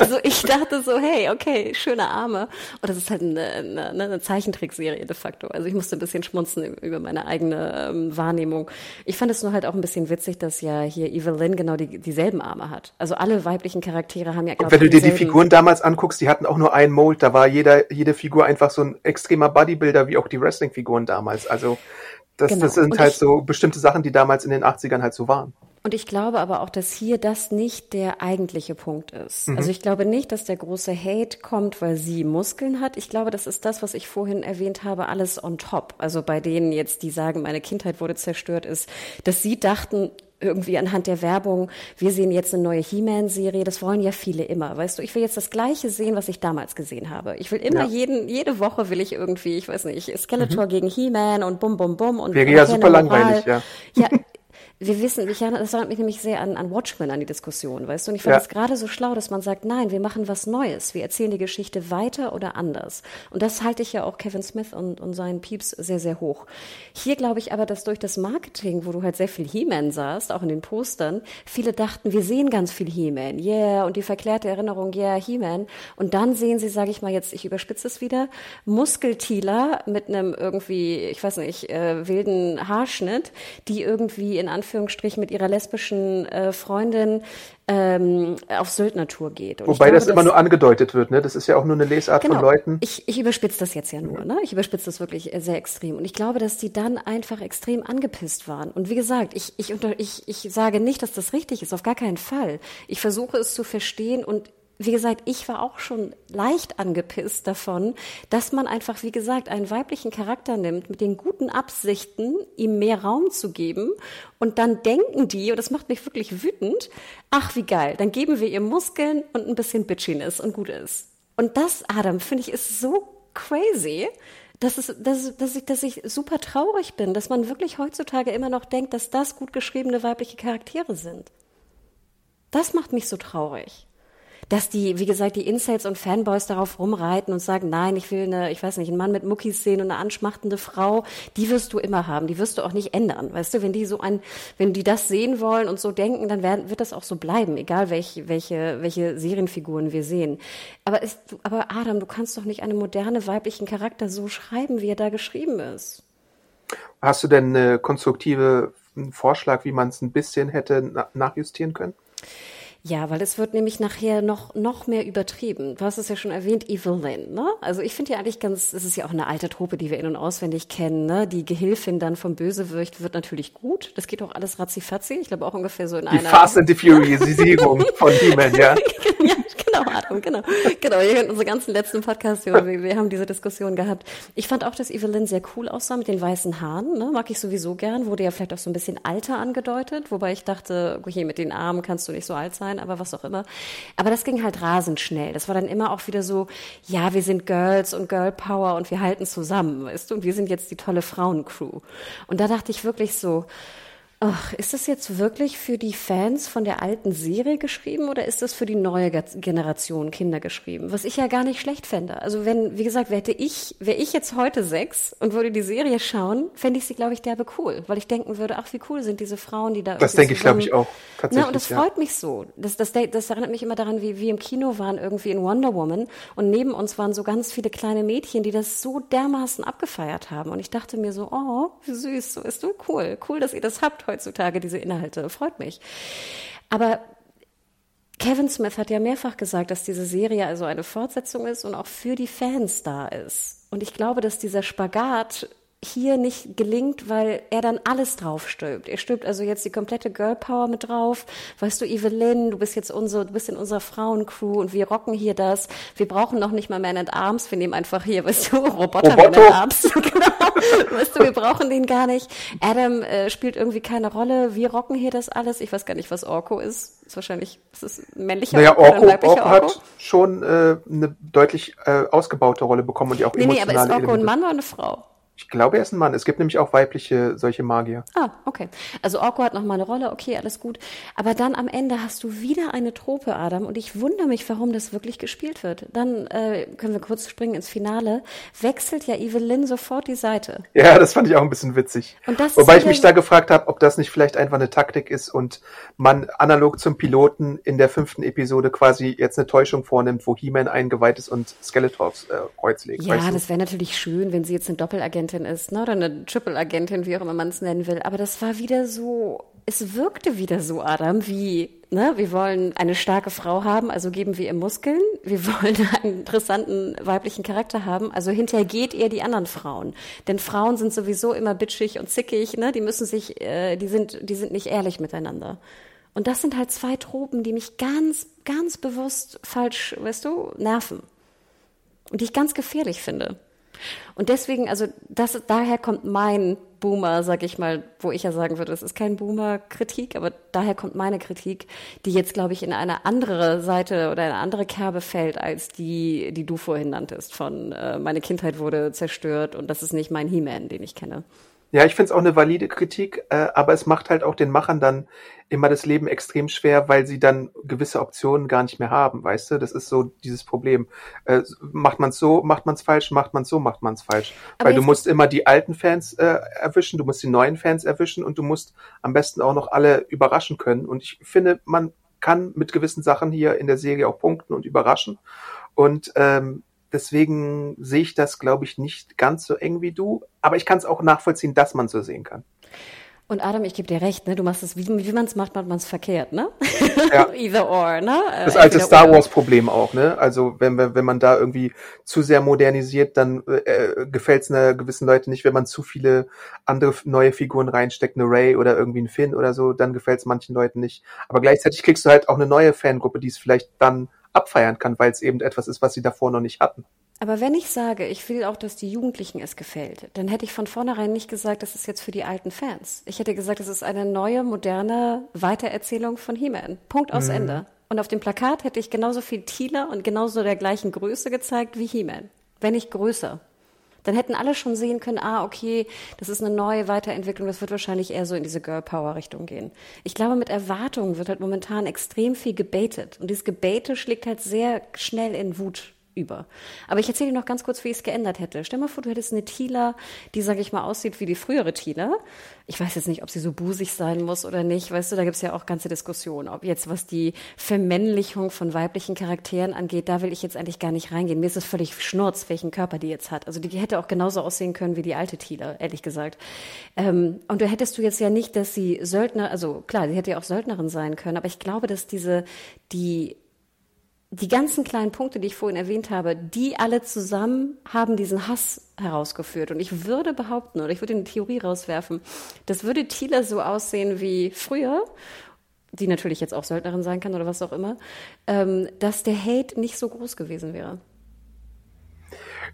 Also ich dachte so, hey, okay, schöne Arme. Und das ist halt eine, eine, eine Zeichentrickserie de facto. Also ich musste ein bisschen schmunzen über meine eigene ähm, Wahrnehmung. Ich fand es nur halt auch ein bisschen witzig, dass ja hier Evelyn genau die, dieselben Arme hat. Also alle weiblichen Charaktere haben ja, Und glaube wenn du dir die Figuren damals anguckst, die hatten auch nur einen Mold. Da war jeder, jede Figur einfach so ein extremer Bodybuilder, wie auch die Wrestling-Figuren damals. Also das, Genau. das sind Und halt ich- so bestimmte Sachen, die damals in den 80ern halt so waren. Und ich glaube aber auch, dass hier das nicht der eigentliche Punkt ist. Mhm. Also ich glaube nicht, dass der große Hate kommt, weil sie Muskeln hat. Ich glaube, das ist das, was ich vorhin erwähnt habe, alles on top. Also bei denen jetzt, die sagen, meine Kindheit wurde zerstört, ist, dass sie dachten, irgendwie anhand der Werbung, wir sehen jetzt eine neue He-Man-Serie, das wollen ja viele immer, weißt du, ich will jetzt das Gleiche sehen, was ich damals gesehen habe. Ich will immer Ja. jeden, jede Woche will ich irgendwie, ich weiß nicht, Skeletor gegen He-Man und bum bum bum und Mhm. Wäre ja super langweilig, ja. Ja, wir wissen, ich, das erinnert mich nämlich sehr an, an Watchmen, an die Diskussion, weißt du? Und ich fand Ja. es gerade so schlau, dass man sagt, nein, wir machen was Neues. Wir erzählen die Geschichte weiter oder anders. Und das halte ich ja auch Kevin Smith und, und seinen Pieps sehr, sehr hoch. Hier glaube ich aber, dass durch das Marketing, wo du halt sehr viel He-Man sahst, auch in den Postern, viele dachten, wir sehen ganz viel He-Man, yeah, und die verklärte Erinnerung, yeah, He-Man. Und dann sehen sie, sage ich mal jetzt, ich überspitze es wieder, Muskeltieler mit einem irgendwie, ich weiß nicht, äh, wilden Haarschnitt, die irgendwie in Anführungsstrichen mit ihrer lesbischen äh, Freundin ähm, auf Söldnertour geht. Und Wobei glaube, das immer nur angedeutet wird, ne? Das ist ja auch nur eine Lesart Genau. von Leuten. Ich, ich überspitze das jetzt ja nur, ne? Ich überspitze das wirklich äh, sehr extrem. Und ich glaube, dass die dann einfach extrem angepisst waren. Und wie gesagt, ich, ich, unter, ich, ich sage nicht, dass das richtig ist, auf gar keinen Fall. Ich versuche es zu verstehen und wie gesagt, ich war auch schon leicht angepisst davon, dass man einfach, wie gesagt, einen weiblichen Charakter nimmt, mit den guten Absichten, ihm mehr Raum zu geben. Und dann denken die, und das macht mich wirklich wütend, ach wie geil, dann geben wir ihr Muskeln und ein bisschen Bitchiness und gut ist. Und das, Adam, finde ich, ist so crazy, dass, es, dass, dass, ich, dass ich super traurig bin, dass man wirklich heutzutage immer noch denkt, dass das gut geschriebene weibliche Charaktere sind. Das macht mich so traurig. Dass die, wie gesagt, die Incels und Fanboys darauf rumreiten und sagen, nein, ich will eine, ich weiß nicht, einen Mann mit Muckis sehen und eine anschmachtende Frau, die wirst du immer haben, die wirst du auch nicht ändern. Weißt du, wenn die so ein, wenn die das sehen wollen und so denken, dann werden, wird das auch so bleiben, egal welche, welche, welche Serienfiguren wir sehen. Aber, ist, aber Adam, du kannst doch nicht einen moderne weiblichen Charakter so schreiben, wie er da geschrieben ist. Hast du denn eine konstruktive Vorschlag, wie man es ein bisschen hätte nachjustieren können? Ja, weil es wird nämlich nachher noch, noch mehr übertrieben. Du hast es ja schon erwähnt, Evelyn, ne? Also ich finde ja eigentlich ganz, es ist ja auch eine alte Trope, die wir in- und auswendig kennen, ne? Die Gehilfin dann vom Bösewicht wird natürlich gut. Das geht auch alles ratzifatzi. Ich glaube auch ungefähr so in die einer... Die Fast and the Furiousisierung von He-Man, ja. ja, genau, Adam, genau. Genau, ihr hört unsere ganzen letzten Podcasts, wir, wir haben diese Diskussion gehabt. Ich fand auch, dass Evelyn sehr cool aussah mit den weißen Haaren, ne? Mag ich sowieso gern. Wurde ja vielleicht auch so ein bisschen Alter angedeutet, wobei ich dachte, okay, mit den Armen kannst du nicht so alt sein sein, aber was auch immer. Aber das ging halt rasend schnell. Das war dann immer auch wieder so, ja, wir sind Girls und Girl Power und wir halten zusammen, weißt du, und wir sind jetzt die tolle Frauencrew. Und da dachte ich wirklich so, Ach, ist das jetzt wirklich für die Fans von der alten Serie geschrieben oder ist das für die neue Generation Kinder geschrieben? Was ich ja gar nicht schlecht fände. Also wenn, wie gesagt, hätte ich, wäre ich jetzt heute sechs und würde die Serie schauen, fände ich sie, glaube ich, derbe cool, weil ich denken würde, ach, wie cool sind diese Frauen, die da. Das denke ich, glaube ich, auch. Tatsächlich, Na, und das ja. freut mich so. Das, das, das erinnert mich immer daran, wie wir im Kino waren, irgendwie in Wonder Woman und neben uns waren so ganz viele kleine Mädchen, die das so dermaßen abgefeiert haben. Und ich dachte mir so, oh, wie süß, so ist du cool, cool, dass ihr das habt heutzutage diese Inhalte. Freut mich. Aber Kevin Smith hat ja mehrfach gesagt, dass diese Serie also eine Fortsetzung ist und auch für die Fans da ist. Und ich glaube, dass dieser Spagat hier nicht gelingt, weil er dann alles drauf stülpt. Er stülpt also jetzt die komplette Girl Power mit drauf. Weißt du, Evelyn, du bist jetzt unsere, du bist in unserer Frauencrew und wir rocken hier das. Wir brauchen noch nicht mal Man at Arms. Wir nehmen einfach hier, weißt du, Roboter Roboto. Man at Arms. genau. Weißt du, wir brauchen den gar nicht. Adam äh, spielt irgendwie keine Rolle. Wir rocken hier das alles. Ich weiß gar nicht, was Orko ist. Ist wahrscheinlich, ist es männlicher naja, Orko, oder ein Orko Orko? hat schon äh, eine deutlich äh, ausgebaute Rolle bekommen und die auch Nee, nee, aber emotionale ist Orko ein Elemente. Mann oder eine Frau? Ich glaube, er ist ein Mann. Es gibt nämlich auch weibliche solche Magier. Ah, okay. Also Orko hat noch mal eine Rolle, okay, alles gut. Aber dann am Ende hast du wieder eine Trope, Adam, und ich wundere mich, warum das wirklich gespielt wird. Dann äh, können wir kurz springen ins Finale. Wechselt ja Evelyn sofort die Seite. Ja, das fand ich auch ein bisschen witzig. Und das Wobei ich mich da gefragt habe, ob das nicht vielleicht einfach eine Taktik ist und man analog zum Piloten in der fünften Episode quasi jetzt eine Täuschung vornimmt, wo He-Man eingeweiht ist und Skeletors äh, Kreuz legt. Ja, das wäre natürlich schön, wenn sie jetzt eine Doppelagentin ist, ne? Oder eine Triple-Agentin, wie auch immer man es nennen will. Aber das war wieder so, es wirkte wieder so, Adam, wie, ne, wir wollen eine starke Frau haben, also geben wir ihr Muskeln. Wir wollen einen interessanten weiblichen Charakter haben, also hintergeht ihr die anderen Frauen. Denn Frauen sind sowieso immer bitchig und zickig, ne? Die müssen sich, äh, die sind, die sind nicht ehrlich miteinander. Und das sind halt zwei Tropen, die mich ganz, ganz bewusst falsch, weißt du, nerven und die ich ganz gefährlich finde. Und deswegen, also das, daher kommt mein Boomer, sag ich mal, wo ich ja sagen würde, es ist kein Boomer-Kritik, aber daher kommt meine Kritik, die jetzt, glaube ich, in eine andere Seite oder eine andere Kerbe fällt, als die, die du vorhin nanntest, von äh, meine Kindheit wurde zerstört und das ist nicht mein He-Man, den ich kenne. Ja, ich finde es auch eine valide Kritik, äh, aber es macht halt auch den Machern dann immer das Leben extrem schwer, weil sie dann gewisse Optionen gar nicht mehr haben, weißt du? Das ist so dieses Problem. Äh, macht man es so, macht man es falsch, macht man es so, macht man es falsch. Aber weil du musst immer die alten Fans äh, erwischen, du musst die neuen Fans erwischen und du musst am besten auch noch alle überraschen können. Und ich finde, man kann mit gewissen Sachen hier in der Serie auch punkten und überraschen. Und ähm, deswegen sehe ich das, glaube ich, nicht ganz so eng wie du. Aber ich kann es auch nachvollziehen, dass man so sehen kann. Und Adam, ich gebe dir recht, ne? Du machst es, wie, wie man es macht, macht man es verkehrt, ne? Ja. Either or, ne? Äh, Das alte entweder Star oder. Wars Problem auch, ne? Also wenn man wenn man da irgendwie zu sehr modernisiert, dann äh, gefällt es einer gewissen Leute nicht. Wenn man zu viele andere neue Figuren reinsteckt, eine Ray oder irgendwie ein Finn oder so, dann gefällt es manchen Leuten nicht. Aber gleichzeitig kriegst du halt auch eine neue Fangruppe, die es vielleicht dann abfeiern kann, weil es eben etwas ist, was sie davor noch nicht hatten. Aber wenn ich sage, ich will auch, dass die Jugendlichen es gefällt, dann hätte ich von vornherein nicht gesagt, das ist jetzt für die alten Fans. Ich hätte gesagt, es ist eine neue, moderne Weitererzählung von He-Man. Punkt aus Ende. Und auf dem Plakat hätte ich genauso viel Tila und genauso der gleichen Größe gezeigt wie He-Man. Wenn nicht größer. Dann hätten alle schon sehen können, ah, okay, das ist eine neue Weiterentwicklung, das wird wahrscheinlich eher so in diese Girl Power Richtung gehen. Ich glaube, mit Erwartungen wird halt momentan extrem viel gebaitet. Und dieses Gebete schlägt halt sehr schnell in Wut über. Aber ich erzähle dir noch ganz kurz, wie ich es geändert hätte. Stell mal vor, du hättest eine Tila, die, sage ich mal, aussieht wie die frühere Tila. Ich weiß jetzt nicht, ob sie so busig sein muss oder nicht. Weißt du, da gibt es ja auch ganze Diskussionen. Ob jetzt, was die Vermännlichung von weiblichen Charakteren angeht, da will ich jetzt eigentlich gar nicht reingehen. Mir ist es völlig schnurz, welchen Körper die jetzt hat. Also die hätte auch genauso aussehen können wie die alte Tila, ehrlich gesagt. Ähm, und da hättest du jetzt ja nicht, dass sie Söldner, also klar, sie hätte ja auch Söldnerin sein können, aber ich glaube, dass diese, die die ganzen kleinen Punkte, die ich vorhin erwähnt habe, die alle zusammen haben diesen Hass herausgeführt. Und ich würde behaupten, oder ich würde eine Theorie rauswerfen, das würde Thiele so aussehen wie früher, die natürlich jetzt auch Söldnerin sein kann oder was auch immer, ähm, dass der Hate nicht so groß gewesen wäre.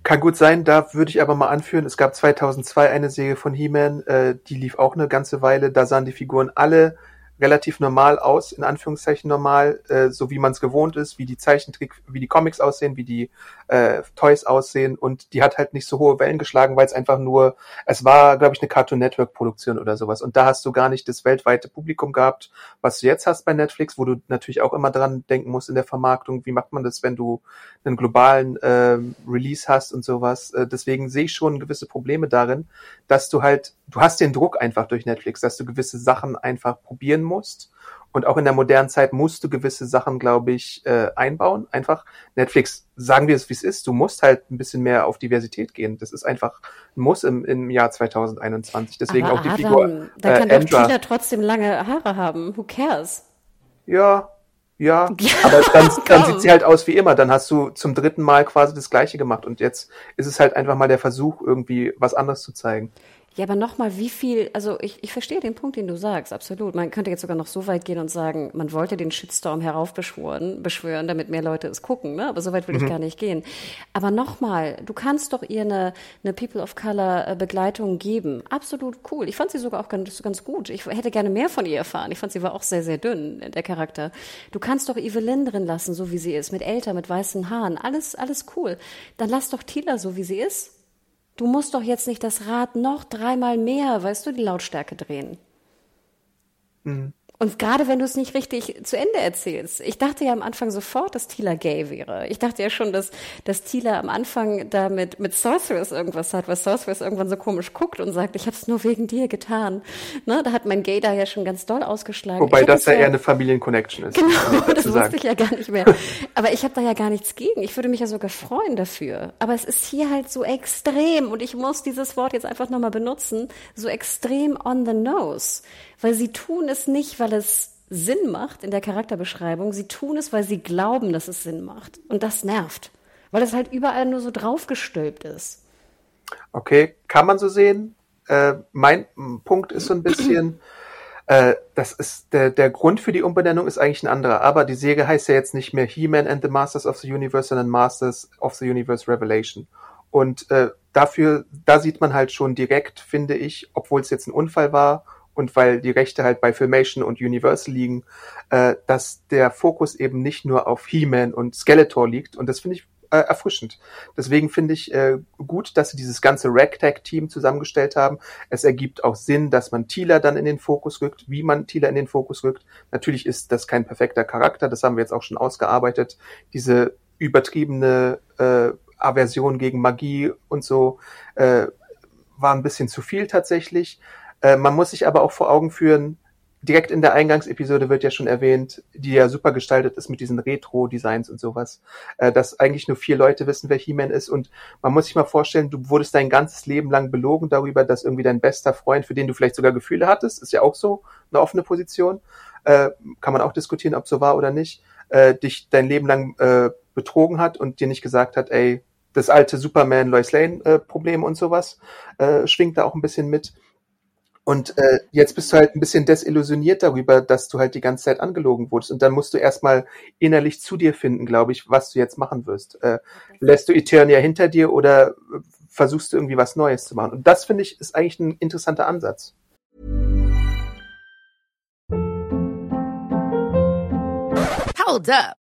Kann gut sein, da würde ich aber mal anführen, es gab 2002 eine Serie von He-Man, äh, die lief auch eine ganze Weile, da sahen die Figuren alle relativ normal aus, in Anführungszeichen normal, äh, so wie man es gewohnt ist, wie die Zeichentrick, wie die Comics aussehen, wie die äh, Toys aussehen. Und die hat halt nicht so hohe Wellen geschlagen, weil es einfach nur, es war, glaube ich, eine Cartoon Network Produktion oder sowas. Und da hast du gar nicht das weltweite Publikum gehabt, was du jetzt hast bei Netflix, wo du natürlich auch immer dran denken musst in der Vermarktung, wie macht man das, wenn du einen globalen äh, Release hast und sowas. Äh, deswegen sehe ich schon gewisse Probleme darin, dass du halt, du hast den Druck einfach durch Netflix, dass du gewisse Sachen einfach probieren musst und auch in der modernen Zeit musst du gewisse Sachen, glaube ich, äh, einbauen. Einfach Netflix, sagen wir es, wie es ist. Du musst halt ein bisschen mehr auf Diversität gehen. Das ist einfach ein Muss im, im Jahr 2021. Deswegen Aber auch die Adam, Figur. Da äh, kann doch Tina trotzdem lange Haare haben. Who cares? Ja, ja, aber dann, dann sieht sie halt aus wie immer. Dann hast du zum dritten Mal quasi das Gleiche gemacht und jetzt ist es halt einfach mal der Versuch, irgendwie was anderes zu zeigen. Ja, aber nochmal, wie viel, also ich, ich verstehe den Punkt, den du sagst, absolut. Man könnte jetzt sogar noch so weit gehen und sagen, man wollte den Shitstorm heraufbeschwören, beschwören, damit mehr Leute es gucken, ne? aber so weit will mhm. ich gar nicht gehen. Aber nochmal, du kannst doch ihr eine, eine People of Color äh, Begleitung geben. Absolut cool. Ich fand sie sogar auch ganz, ganz gut. Ich hätte gerne mehr von ihr erfahren. Ich fand sie war auch sehr, sehr dünn, der Charakter. Du kannst doch Evelyn drin lassen, so wie sie ist, mit älter, mit weißen Haaren. Alles, alles cool. Dann lass doch Tila so, wie sie ist. Du musst doch jetzt nicht das Rad noch dreimal mehr, weißt du, die Lautstärke drehen. Mhm. Und gerade wenn du es nicht richtig zu Ende erzählst. Ich dachte ja am Anfang sofort, dass Tila gay wäre. Ich dachte ja schon, dass, dass Tila am Anfang da mit, mit Sorceress irgendwas hat, weil Sorceress irgendwann so komisch guckt und sagt, ich habe es nur wegen dir getan. Ne? Da hat mein Gay da ja schon ganz doll ausgeschlagen. Wobei das ja eher eine Familienconnection ist. Genau, das wusste ich ja gar nicht mehr. Aber ich habe da ja gar nichts gegen. Ich würde mich ja sogar freuen dafür. Aber es ist hier halt so extrem und ich muss dieses Wort jetzt einfach nochmal benutzen, so extrem on the nose weil sie tun es nicht, weil es Sinn macht in der Charakterbeschreibung. Sie tun es, weil sie glauben, dass es Sinn macht. Und das nervt, weil es halt überall nur so draufgestülpt ist. Okay, kann man so sehen. Äh, mein Punkt ist so ein bisschen, äh, das ist der, der Grund für die Umbenennung ist eigentlich ein anderer. Aber die Serie heißt ja jetzt nicht mehr He-Man and the Masters of the Universe, sondern Masters of the Universe Revelation. Und äh, dafür, da sieht man halt schon direkt, finde ich, obwohl es jetzt ein Unfall war und weil die Rechte halt bei Filmation und Universal liegen, äh, dass der Fokus eben nicht nur auf He-Man und Skeletor liegt und das finde ich äh, erfrischend. Deswegen finde ich äh, gut, dass sie dieses ganze Ragtag-Team zusammengestellt haben. Es ergibt auch Sinn, dass man Tila dann in den Fokus rückt, wie man Tila in den Fokus rückt. Natürlich ist das kein perfekter Charakter, das haben wir jetzt auch schon ausgearbeitet. Diese übertriebene äh, Aversion gegen Magie und so äh, war ein bisschen zu viel tatsächlich. Äh, man muss sich aber auch vor Augen führen, direkt in der Eingangsepisode wird ja schon erwähnt, die ja super gestaltet ist mit diesen Retro-Designs und sowas, äh, dass eigentlich nur vier Leute wissen, wer He-Man ist. Und man muss sich mal vorstellen, du wurdest dein ganzes Leben lang belogen darüber, dass irgendwie dein bester Freund, für den du vielleicht sogar Gefühle hattest, ist ja auch so eine offene Position, äh, kann man auch diskutieren, ob so war oder nicht, äh, dich dein Leben lang äh, betrogen hat und dir nicht gesagt hat, ey, das alte Superman Lois Lane äh, und sowas äh, schwingt da auch ein bisschen mit. Und äh, jetzt bist du halt ein bisschen desillusioniert darüber, dass du halt die ganze Zeit angelogen wurdest. Und dann musst du erstmal innerlich zu dir finden, glaube ich, was du jetzt machen wirst. Äh, lässt du Eternia hinter dir oder versuchst du irgendwie was Neues zu machen? Und das finde ich ist eigentlich ein interessanter Ansatz. Hold up.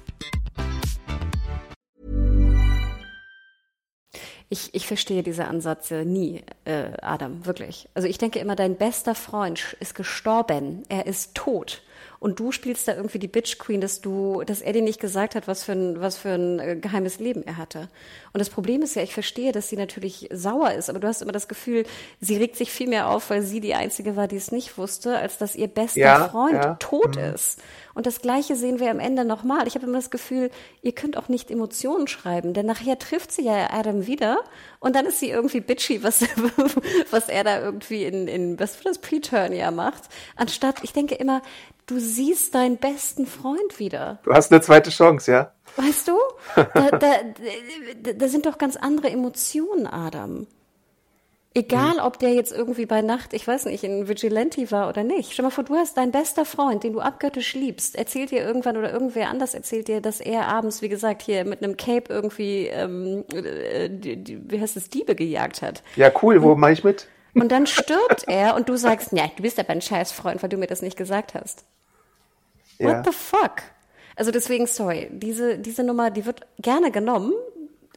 Ich, ich verstehe diese Ansätze nie, äh, Adam, wirklich. Also ich denke immer, dein bester Freund ist gestorben, er ist tot. Und du spielst da irgendwie die Bitch Queen, dass du, dass er dir nicht gesagt hat, was für ein, was für ein äh, geheimes Leben er hatte. Und das Problem ist ja, ich verstehe, dass sie natürlich sauer ist, aber du hast immer das Gefühl, sie regt sich viel mehr auf, weil sie die einzige war, die es nicht wusste, als dass ihr bester Ja, Freund ja. tot Mhm. ist. Und das Gleiche sehen wir am Ende nochmal. Ich habe immer das Gefühl, ihr könnt auch nicht Emotionen schreiben, denn nachher trifft sie ja Adam wieder und dann ist sie irgendwie bitchy, was, was er da irgendwie in, in was für das Preturnia macht. Anstatt, ich denke immer, du siehst deinen besten Freund wieder. Du hast eine zweite Chance, ja? Weißt du? Da, da, da sind doch ganz andere Emotionen, Adam. Egal, ob der jetzt irgendwie bei Nacht, ich weiß nicht, in Vigilante war oder nicht. Stell mal vor, du hast deinen bester Freund, den du abgöttisch liebst, erzählt dir irgendwann oder irgendwer anders erzählt dir, dass er abends, wie gesagt, hier mit einem Cape irgendwie, ähm, äh, die, die, wie heißt es, Diebe gejagt hat. Ja, cool, wo mache ich mit? Und dann stirbt er und du sagst, ja, du bist aber ein Scheißfreund, weil du mir das nicht gesagt hast. Ja. What the fuck? Also deswegen, sorry, diese, diese Nummer, die wird gerne genommen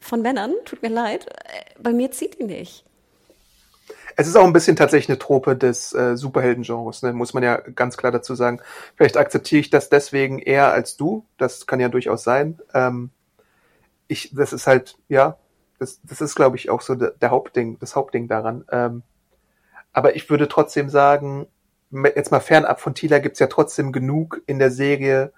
von Männern, tut mir leid. Äh, Bei mir zieht die nicht. Es ist auch ein bisschen tatsächlich eine Trope des äh, Superhelden-Genres, ne? muss man ja ganz klar dazu sagen. Vielleicht akzeptiere ich das deswegen eher als du, das kann ja durchaus sein. Ähm, ich, das ist halt, ja, das, das ist, glaube ich, auch so der, der Hauptding, das Hauptding daran. Ähm, aber ich würde trotzdem sagen, jetzt mal fernab von Tila gibt's ja trotzdem genug in der Serie,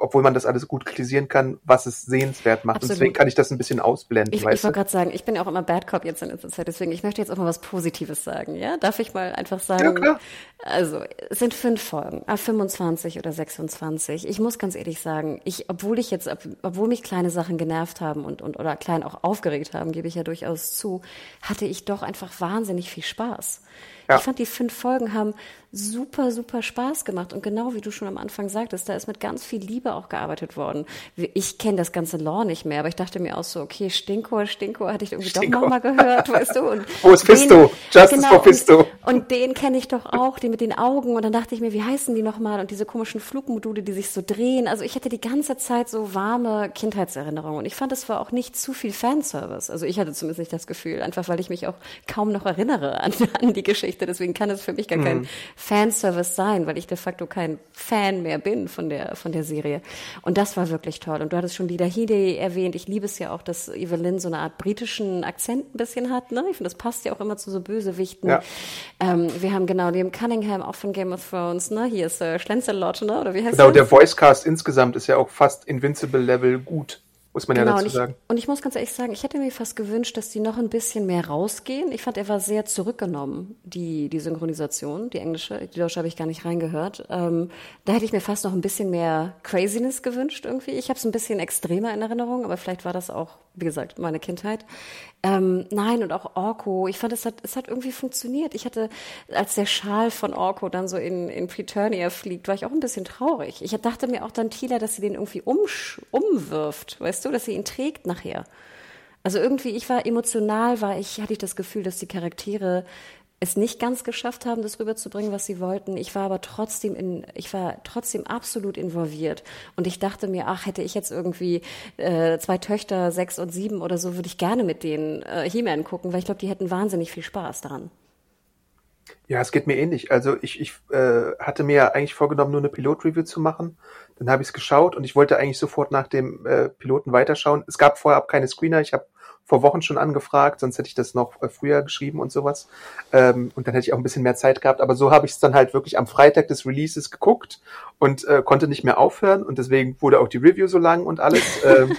obwohl man das alles gut kritisieren kann, was es sehenswert macht. Und Absolut. deswegen kann ich das ein bisschen ausblenden, Ich, ich wollte gerade sagen, ich bin ja auch immer Bad Cop jetzt in letzter Zeit, deswegen ich möchte jetzt auch mal was Positives sagen, ja? Darf ich mal einfach sagen? Ja, klar. Also, es sind fünf Folgen, ah, 25 oder 26. Ich muss ganz ehrlich sagen, ich, obwohl ich jetzt, ob- obwohl mich kleine Sachen genervt haben und, und oder klein auch aufgeregt haben, gebe ich ja durchaus zu, hatte ich doch einfach wahnsinnig viel Spaß. Ja. Ich fand, die fünf Folgen haben super, super Spaß gemacht. Und genau wie du schon am Anfang sagtest, da ist mit ganz viel Liebe auch gearbeitet worden. Ich kenne das ganze Lore nicht mehr, aber ich dachte mir auch so, okay, Stinkor, Stinkor hatte ich irgendwie Stinkor. doch nochmal gehört, weißt du? Und Wo ist Fisto? Justice for Fisto. Und, und den kenne ich doch auch, den mit den Augen. Und dann dachte ich mir, wie heißen die nochmal? Und diese komischen Flugmodule, die sich so drehen. Also ich hatte die ganze Zeit so warme Kindheitserinnerungen. Und ich fand, es war auch nicht zu viel Fanservice. Also ich hatte zumindest nicht das Gefühl, einfach weil ich mich auch kaum noch erinnere an, an die Geschichte. Deswegen kann es für mich gar Mhm. kein Fanservice sein, weil ich de facto kein Fan mehr bin von der, von der Serie. Und das war wirklich toll. Und du hattest schon Lida Headey erwähnt. Ich liebe es ja auch, dass Evelyn so eine Art britischen Akzent ein bisschen hat. Ne? Ich finde, das passt ja auch immer zu so Bösewichten. Ja. Ähm, wir haben genau Liam Cunningham auch von Game of Thrones. Ne? Hier ist äh, Schlenzelot, ne? oder wie heißt Genau, er? der Voicecast insgesamt ist ja auch fast Invincible-Level gut, muss man ja Genau, dazu und ich, sagen. und ich muss ganz ehrlich sagen, ich hätte mir fast gewünscht, dass die noch ein bisschen mehr rausgehen. Ich fand, er war sehr zurückgenommen, die, die Synchronisation, die englische. Die deutsche habe ich gar nicht reingehört. Ähm, da hätte ich mir fast noch ein bisschen mehr Craziness gewünscht irgendwie. Ich habe es ein bisschen extremer in Erinnerung, aber vielleicht war das auch, wie gesagt, meine Kindheit. Ähm, nein, und auch Orko. Ich fand, es hat, es hat irgendwie funktioniert. Ich hatte, als der Schal von Orko dann so in, in Preturnia fliegt, war ich auch ein bisschen traurig. Ich dachte mir auch dann, Tila, dass sie den irgendwie umsch, umwirft, weißt du, dass sie ihn trägt nachher. Also irgendwie, ich war emotional, war ich, hatte ich das Gefühl, dass die Charaktere es nicht ganz geschafft haben, das rüberzubringen, was sie wollten. Ich war aber trotzdem in, ich war trotzdem absolut involviert. Und ich dachte mir, ach, hätte ich jetzt irgendwie äh, zwei Töchter, sechs und sieben oder so, würde ich gerne mit denen äh, He-Man gucken, weil ich glaube, die hätten wahnsinnig viel Spaß daran. Ja, es geht mir ähnlich. Also ich, ich äh, hatte mir eigentlich vorgenommen, nur eine Pilot-Review zu machen. Dann habe ich es geschaut und ich wollte eigentlich sofort nach dem äh, Piloten weiterschauen. Es gab vorher keine Screener. Ich habe vor Wochen schon angefragt, sonst hätte ich das noch äh, früher geschrieben und sowas. Ähm, und dann hätte ich auch ein bisschen mehr Zeit gehabt. Aber so habe ich es dann halt wirklich am Freitag des Releases geguckt und äh, konnte nicht mehr aufhören. Und deswegen wurde auch die Review so lang und alles. ähm,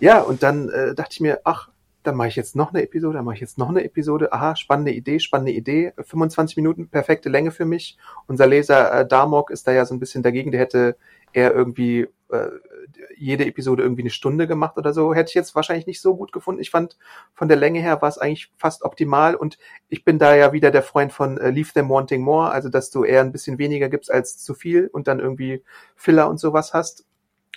ja, und dann äh, dachte ich mir, ach, dann mache ich jetzt noch eine Episode, dann mache ich jetzt noch eine Episode. Aha, spannende Idee, spannende Idee. 25 Minuten, perfekte Länge für mich. Unser Leser äh, Darmok ist da ja so ein bisschen dagegen. Der hätte eher irgendwie äh, jede Episode irgendwie eine Stunde gemacht oder so, hätte ich jetzt wahrscheinlich nicht so gut gefunden. Ich fand, von der Länge her war es eigentlich fast optimal und ich bin da ja wieder der Freund von äh, Leave Them Wanting More, also dass du eher ein bisschen weniger gibst als zu viel und dann irgendwie Filler und sowas hast.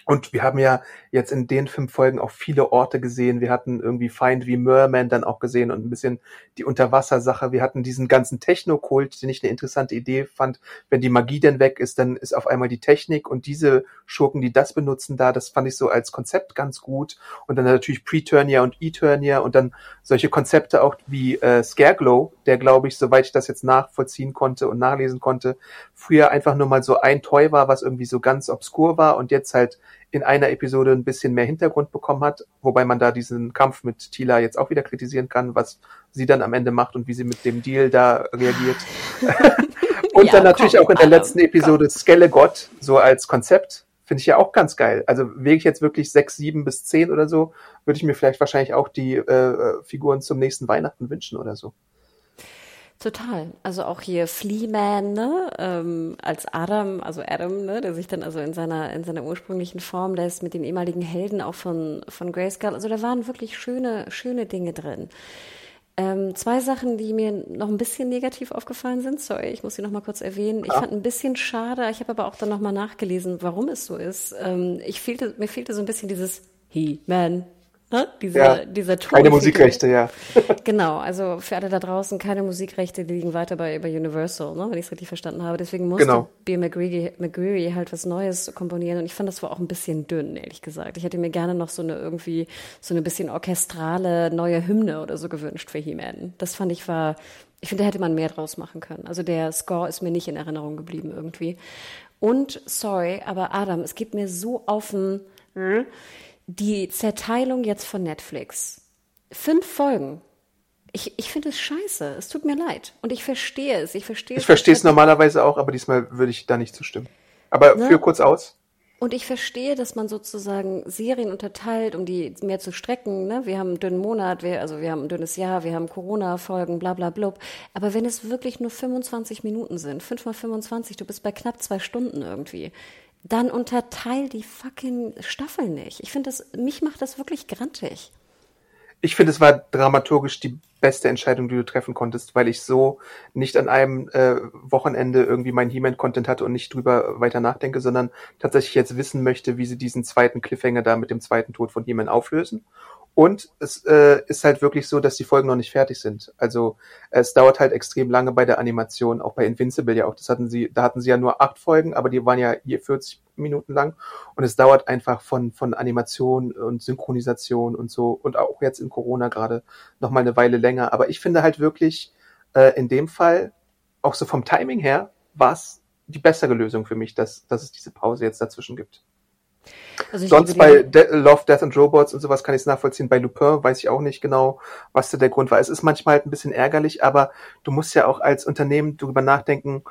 Und wir haben ja jetzt in den fünf Folgen auch viele Orte gesehen. Wir hatten irgendwie Feind wie Merman dann auch gesehen und ein bisschen die Unterwassersache. Wir hatten diesen ganzen Technokult, den ich eine interessante Idee fand. Wenn die Magie denn weg ist, dann ist auf einmal die Technik und diese Schurken, die das benutzen da, das fand ich so als Konzept ganz gut. Und dann natürlich Preturnia und Eternia und dann solche Konzepte auch wie äh, Scareglow, der glaube ich, soweit ich das jetzt nachvollziehen konnte und nachlesen konnte, früher einfach nur mal so ein Toy war, was irgendwie so ganz obskur war und jetzt halt in einer Episode ein bisschen mehr Hintergrund bekommen hat, wobei man da diesen Kampf mit Tila jetzt auch wieder kritisieren kann, was sie dann am Ende macht und wie sie mit dem Deal da reagiert. und ja, dann natürlich komm, auch in der letzten Episode Skelegott, so als Konzept, finde ich ja auch ganz geil. Also wäre ich jetzt wirklich sechs, sieben bis zehn oder so, würde ich mir vielleicht wahrscheinlich auch die äh, Figuren zum nächsten Weihnachten wünschen oder so. Total. Also auch hier Fleaman, ne, ähm, als Adam, also Adam, ne, der sich dann also in seiner, in seiner ursprünglichen Form lässt mit den ehemaligen Helden auch von, von Grayskull. Also da waren wirklich schöne, schöne Dinge drin. Ähm, zwei Sachen, die mir noch ein bisschen negativ aufgefallen sind. Sorry, ich muss sie noch mal kurz erwähnen. Ich fand ein bisschen schade. Ich habe aber auch dann noch mal nachgelesen, warum es so ist. Ähm, ich fehlte, mir fehlte so ein bisschen dieses He-Man, Ne? Dieser, ja, dieser Ton. Keine Musikrechte, ja. genau, also für alle da draußen, keine Musikrechte, die liegen weiter bei, bei Universal, ne? wenn ich es richtig verstanden habe. Deswegen musste genau. B. McGreary, McGreary halt was Neues komponieren und ich fand das war auch ein bisschen dünn, ehrlich gesagt. Ich hätte mir gerne noch so eine irgendwie, so eine bisschen orchestrale neue Hymne oder so gewünscht für He-Man. Das fand ich war, ich finde, da hätte man mehr draus machen können. Also der Score ist mir nicht in Erinnerung geblieben irgendwie. Und, sorry, aber Adam, es geht mir so auf den, hm? Die Zerteilung jetzt von Netflix. Fünf Folgen. Ich, ich finde es scheiße. Es tut mir leid. Und ich verstehe es. Ich verstehe es. Ich verstehe es normalerweise auch, aber diesmal würde ich da nicht zustimmen. Aber ne? für kurz aus. Und ich verstehe, dass man sozusagen Serien unterteilt, um die mehr zu strecken. Ne? Wir haben einen dünnen Monat, wir, also wir haben ein dünnes Jahr, wir haben Corona-Folgen, bla bla blub. Aber wenn es wirklich nur 25 Minuten sind, 5 mal 25, du bist bei knapp zwei Stunden irgendwie dann unterteil die fucking Staffel nicht. Ich finde das, mich macht das wirklich grantig. Ich finde, es war dramaturgisch die beste Entscheidung, die du treffen konntest, weil ich so nicht an einem äh, Wochenende irgendwie mein He-Man-Content hatte und nicht drüber weiter nachdenke, sondern tatsächlich jetzt wissen möchte, wie sie diesen zweiten Cliffhanger da mit dem zweiten Tod von He-Man auflösen und es äh, ist halt wirklich so, dass die Folgen noch nicht fertig sind. Also es dauert halt extrem lange bei der Animation, auch bei Invincible ja auch. Das hatten sie, da hatten sie ja nur acht Folgen, aber die waren ja hier 40 Minuten lang. Und es dauert einfach von von Animation und Synchronisation und so und auch jetzt in Corona gerade noch mal eine Weile länger. Aber ich finde halt wirklich äh, in dem Fall auch so vom Timing her war es die bessere Lösung für mich, dass dass es diese Pause jetzt dazwischen gibt. Also Sonst bei De Love, Death and Robots und sowas kann ich es nachvollziehen. Bei Lupin weiß ich auch nicht genau, was da der Grund war. Es ist manchmal halt ein bisschen ärgerlich, aber du musst ja auch als Unternehmen darüber nachdenken,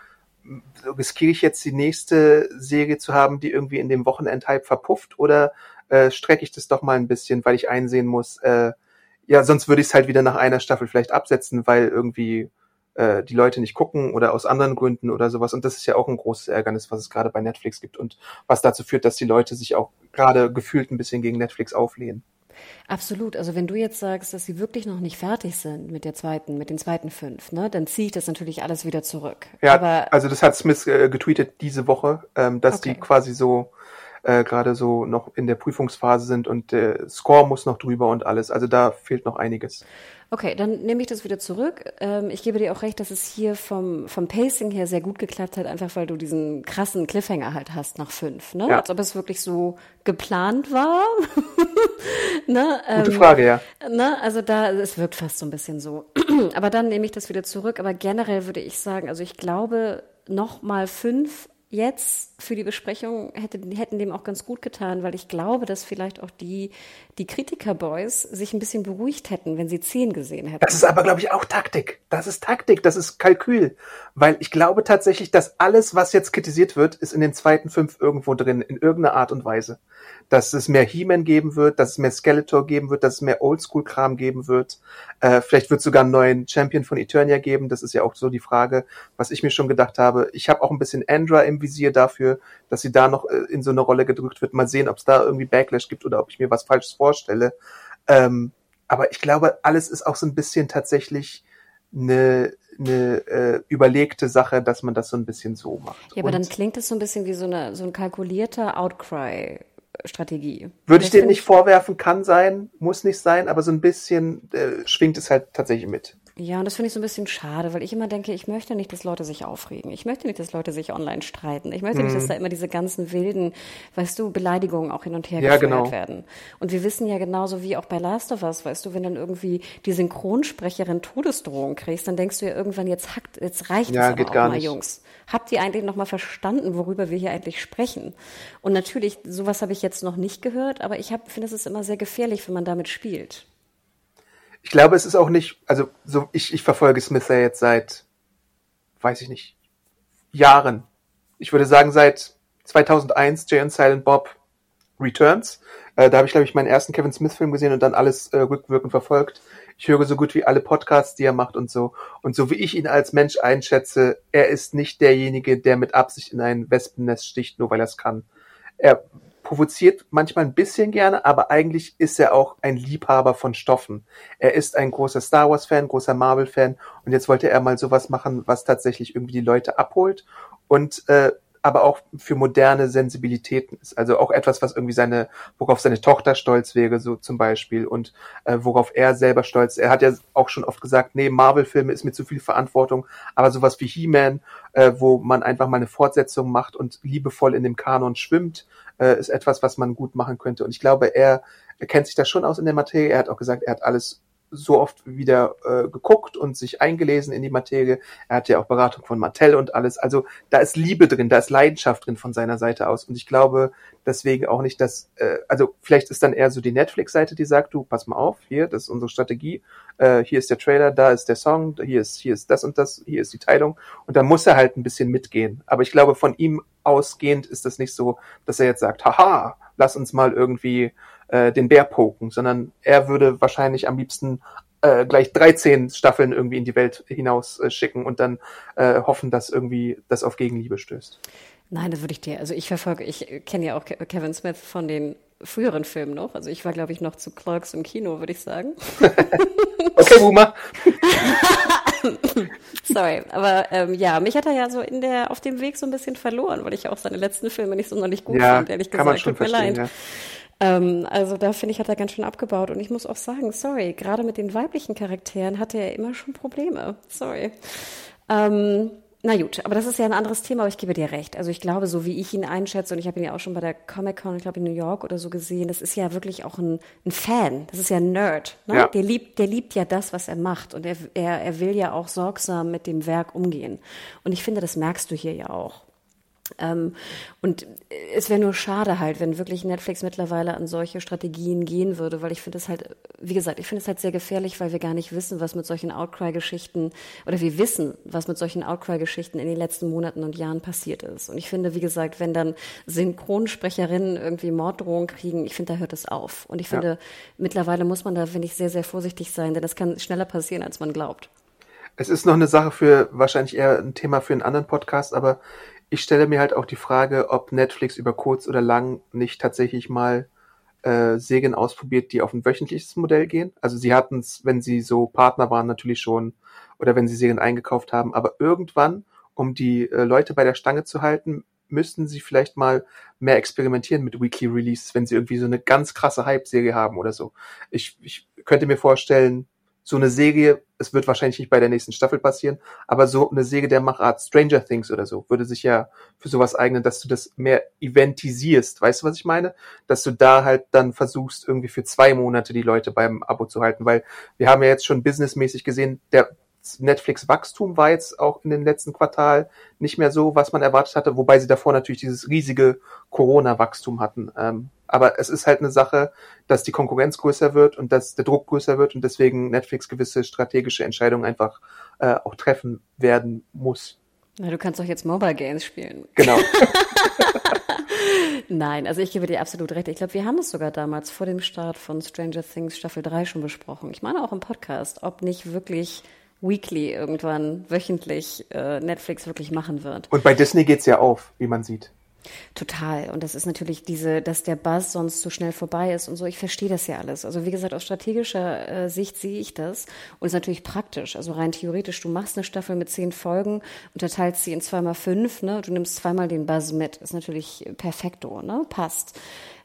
riskiere ich jetzt die nächste Serie zu haben, die irgendwie in dem Wochenendhype verpufft oder äh, strecke ich das doch mal ein bisschen, weil ich einsehen muss, äh, ja, sonst würde ich es halt wieder nach einer Staffel vielleicht absetzen, weil irgendwie äh, die Leute nicht gucken oder aus anderen Gründen oder sowas. Und das ist ja auch ein großes Ärgernis, was es gerade bei Netflix gibt und was dazu führt, dass die Leute sich auch gerade gefühlt ein bisschen gegen Netflix auflehnen. Absolut. Also wenn du jetzt sagst, dass sie wirklich noch nicht fertig sind mit der zweiten, mit den zweiten fünf, ne, dann ziehe ich das natürlich alles wieder zurück. Ja, Aber also das hat Smith äh, getweetet diese Woche, ähm, dass okay. die quasi so äh, gerade so noch in der Prüfungsphase sind und der Score muss noch drüber und alles. Also da fehlt noch einiges. Okay, dann nehme ich das wieder zurück. Ähm, ich gebe dir auch recht, dass es hier vom, vom Pacing her sehr gut geklappt hat, einfach weil du diesen krassen Cliffhanger halt hast nach fünf, ne? Ja. Als ob es wirklich so geplant war. ne? Gute ähm, Frage, ja. Ne? Also da, es wirkt fast so ein bisschen so. Aber dann nehme ich das wieder zurück. Aber generell würde ich sagen, also ich glaube, noch mal fünf jetzt für die Besprechung hätte, hätten dem auch ganz gut getan, weil ich glaube, dass vielleicht auch die, die Kritiker-Boys sich ein bisschen beruhigt hätten, wenn sie zehn gesehen hätten. Das ist aber, glaube ich, auch Taktik. Das ist Taktik, das ist Kalkül. Weil ich glaube tatsächlich, dass alles, was jetzt kritisiert wird, ist in den zweiten fünf irgendwo drin, in irgendeiner Art und Weise. Dass es mehr He-Man geben wird, dass es mehr Skeletor geben wird, dass es mehr Oldschool-Kram geben wird. Äh, vielleicht wird es sogar einen neuen Champion von Eternia geben. Das ist ja auch so die Frage, was ich mir schon gedacht habe. Ich habe auch ein bisschen Andra im anvisiere dafür, dass sie da noch äh, in so eine Rolle gedrückt wird. Mal sehen, ob es da irgendwie Backlash gibt oder ob ich mir was Falsches vorstelle. Ähm, aber ich glaube, alles ist auch so ein bisschen tatsächlich eine, eine äh, überlegte Sache, dass man das so ein bisschen so macht. Ja, aber Und dann klingt es so ein bisschen wie so, eine, so ein kalkulierter Outcry. Strategie. Würde ich dir nicht vorwerfen, kann sein, muss nicht sein, aber so ein bisschen äh, schwingt es halt tatsächlich mit. Ja, und das finde ich so ein bisschen schade, weil ich immer denke, ich möchte nicht, dass Leute sich aufregen. Ich möchte nicht, dass Leute sich online streiten. Ich möchte mhm. nicht, dass mhm. da immer diese ganzen wilden, weißt du, Beleidigungen auch hin und her ja, genau. werden. Und wir wissen ja genauso wie auch bei Last of Us, weißt du, wenn dann irgendwie die Synchronsprecherin Todesdrohung kriegst, dann denkst du ja irgendwann, jetzt hackt, jetzt reicht ja, es aber auch mal, nicht. Jungs. Habt ihr eigentlich noch mal verstanden, worüber wir hier eigentlich sprechen? Und natürlich, sowas habe ich jetzt noch nicht gehört, aber ich finde, es ist immer sehr gefährlich, wenn man damit spielt ich glaube, es ist auch nicht, also so ich, ich verfolge Smith ja jetzt seit, weiß ich nicht, Jahren. Ich würde sagen seit 2001 Jay und Silent Bob Returns. Äh, da habe ich, glaube ich, meinen ersten Kevin Smith-Film gesehen und dann alles äh, rückwirkend verfolgt. Ich höre so gut wie alle Podcasts, die er macht und so. Und so wie ich ihn als Mensch einschätze, er ist nicht derjenige, der mit Absicht in ein Wespennest sticht, nur weil er es kann. Er provoziert manchmal ein bisschen gerne, aber eigentlich ist er auch ein Liebhaber von Stoffen. Er ist ein großer Star Wars Fan, großer Marvel Fan und jetzt wollte er mal sowas machen, was tatsächlich irgendwie die Leute abholt und äh, aber auch für moderne Sensibilitäten ist. Also auch etwas, was irgendwie seine, worauf seine Tochter stolz wäre, so zum Beispiel, und äh, worauf er selber stolz. Er hat ja auch schon oft gesagt, nee, Marvel-Filme ist mir zu viel Verantwortung, aber sowas wie He-Man, äh, wo man einfach mal eine Fortsetzung macht und liebevoll in dem Kanon schwimmt, äh, ist etwas, was man gut machen könnte. Und ich glaube, er, kennt sich da schon aus in der Materie. Er hat auch gesagt, er hat alles so oft wieder äh, geguckt und sich eingelesen in die Materie. Er hat ja auch Beratung von Mattel und alles. Also da ist Liebe drin, da ist Leidenschaft drin von seiner Seite aus. Und ich glaube deswegen auch nicht, dass, äh, also vielleicht ist dann eher so die Netflix-Seite, die sagt, du, pass mal auf, hier, das ist unsere Strategie, äh, hier ist der Trailer, da ist der Song, hier ist, hier ist das und das, hier ist die Teilung. Und da muss er halt ein bisschen mitgehen. Aber ich glaube, von ihm ausgehend ist das nicht so, dass er jetzt sagt, haha, lass uns mal irgendwie äh, den Bär poken, sondern er würde wahrscheinlich am liebsten äh, gleich 13 Staffeln irgendwie in die Welt hinaus äh, schicken und dann äh, hoffen, dass irgendwie das auf Gegenliebe stößt. Nein, das würde ich dir. Also ich verfolge, ich kenne ja auch Kevin Smith von den früheren Filmen noch. Also ich war, glaube ich, noch zu Clerks im Kino, würde ich sagen. okay, Boomer. Sorry, aber ähm, ja, mich hat er ja so in der auf dem Weg so ein bisschen verloren, weil ich auch seine letzten Filme nicht sonderlich gut ja, fand, ehrlich gesagt. Kann man schon Tut mir leid. Ja. Ähm, also da finde ich, hat er ganz schön abgebaut. Und ich muss auch sagen, sorry, gerade mit den weiblichen Charakteren hatte er immer schon Probleme. Sorry. Ähm, na gut, aber das ist ja ein anderes Thema, aber ich gebe dir recht. Also ich glaube, so wie ich ihn einschätze, und ich habe ihn ja auch schon bei der Comic-Con, ich glaube in New York oder so gesehen, das ist ja wirklich auch ein, ein Fan. Das ist ja ein Nerd. Ne? Ja. Der, liebt, der liebt ja das, was er macht. Und er, er, er will ja auch sorgsam mit dem Werk umgehen. Und ich finde, das merkst du hier ja auch. Ähm, und es wäre nur schade halt, wenn wirklich Netflix mittlerweile an solche Strategien gehen würde, weil ich finde es halt, wie gesagt, ich finde es halt sehr gefährlich, weil wir gar nicht wissen, was mit solchen Outcry-Geschichten oder wir wissen, was mit solchen Outcry-Geschichten in den letzten Monaten und Jahren passiert ist. Und ich finde, wie gesagt, wenn dann Synchronsprecherinnen irgendwie Morddrohungen kriegen, ich finde, da hört es auf. Und ich finde, ja. mittlerweile muss man da, finde ich, sehr, sehr vorsichtig sein, denn das kann schneller passieren, als man glaubt. Es ist noch eine Sache für wahrscheinlich eher ein Thema für einen anderen Podcast, aber ich stelle mir halt auch die Frage, ob Netflix über kurz oder lang nicht tatsächlich mal äh, Serien ausprobiert, die auf ein wöchentliches Modell gehen. Also sie hatten es, wenn sie so Partner waren, natürlich schon oder wenn sie Serien eingekauft haben, aber irgendwann, um die äh, Leute bei der Stange zu halten, müssten sie vielleicht mal mehr experimentieren mit Weekly Releases, wenn sie irgendwie so eine ganz krasse Hype-Serie haben oder so. Ich, ich könnte mir vorstellen, so eine Serie, es wird wahrscheinlich nicht bei der nächsten Staffel passieren, aber so eine Serie der Machart Stranger Things oder so würde sich ja für sowas eignen, dass du das mehr eventisierst. Weißt du, was ich meine? Dass du da halt dann versuchst, irgendwie für zwei Monate die Leute beim Abo zu halten, weil wir haben ja jetzt schon businessmäßig gesehen, der Netflix-Wachstum war jetzt auch in den letzten Quartal nicht mehr so, was man erwartet hatte, wobei sie davor natürlich dieses riesige Corona-Wachstum hatten. Ähm, aber es ist halt eine Sache, dass die Konkurrenz größer wird und dass der Druck größer wird und deswegen Netflix gewisse strategische Entscheidungen einfach äh, auch treffen werden muss. Na, du kannst doch jetzt Mobile Games spielen. Genau. Nein, also ich gebe dir absolut recht. Ich glaube, wir haben es sogar damals vor dem Start von Stranger Things Staffel 3 schon besprochen. Ich meine auch im Podcast, ob nicht wirklich weekly irgendwann, wöchentlich äh, Netflix wirklich machen wird. Und bei Disney geht's ja auf, wie man sieht. Total. Und das ist natürlich diese, dass der Buzz sonst zu schnell vorbei ist und so. Ich verstehe das ja alles. Also wie gesagt, aus strategischer äh, Sicht sehe ich das. Und es ist natürlich praktisch. Also rein theoretisch, du machst eine Staffel mit zehn Folgen, unterteilst sie in zweimal fünf, ne? Du nimmst zweimal den Buzz mit. Ist natürlich perfekto, ne? Passt.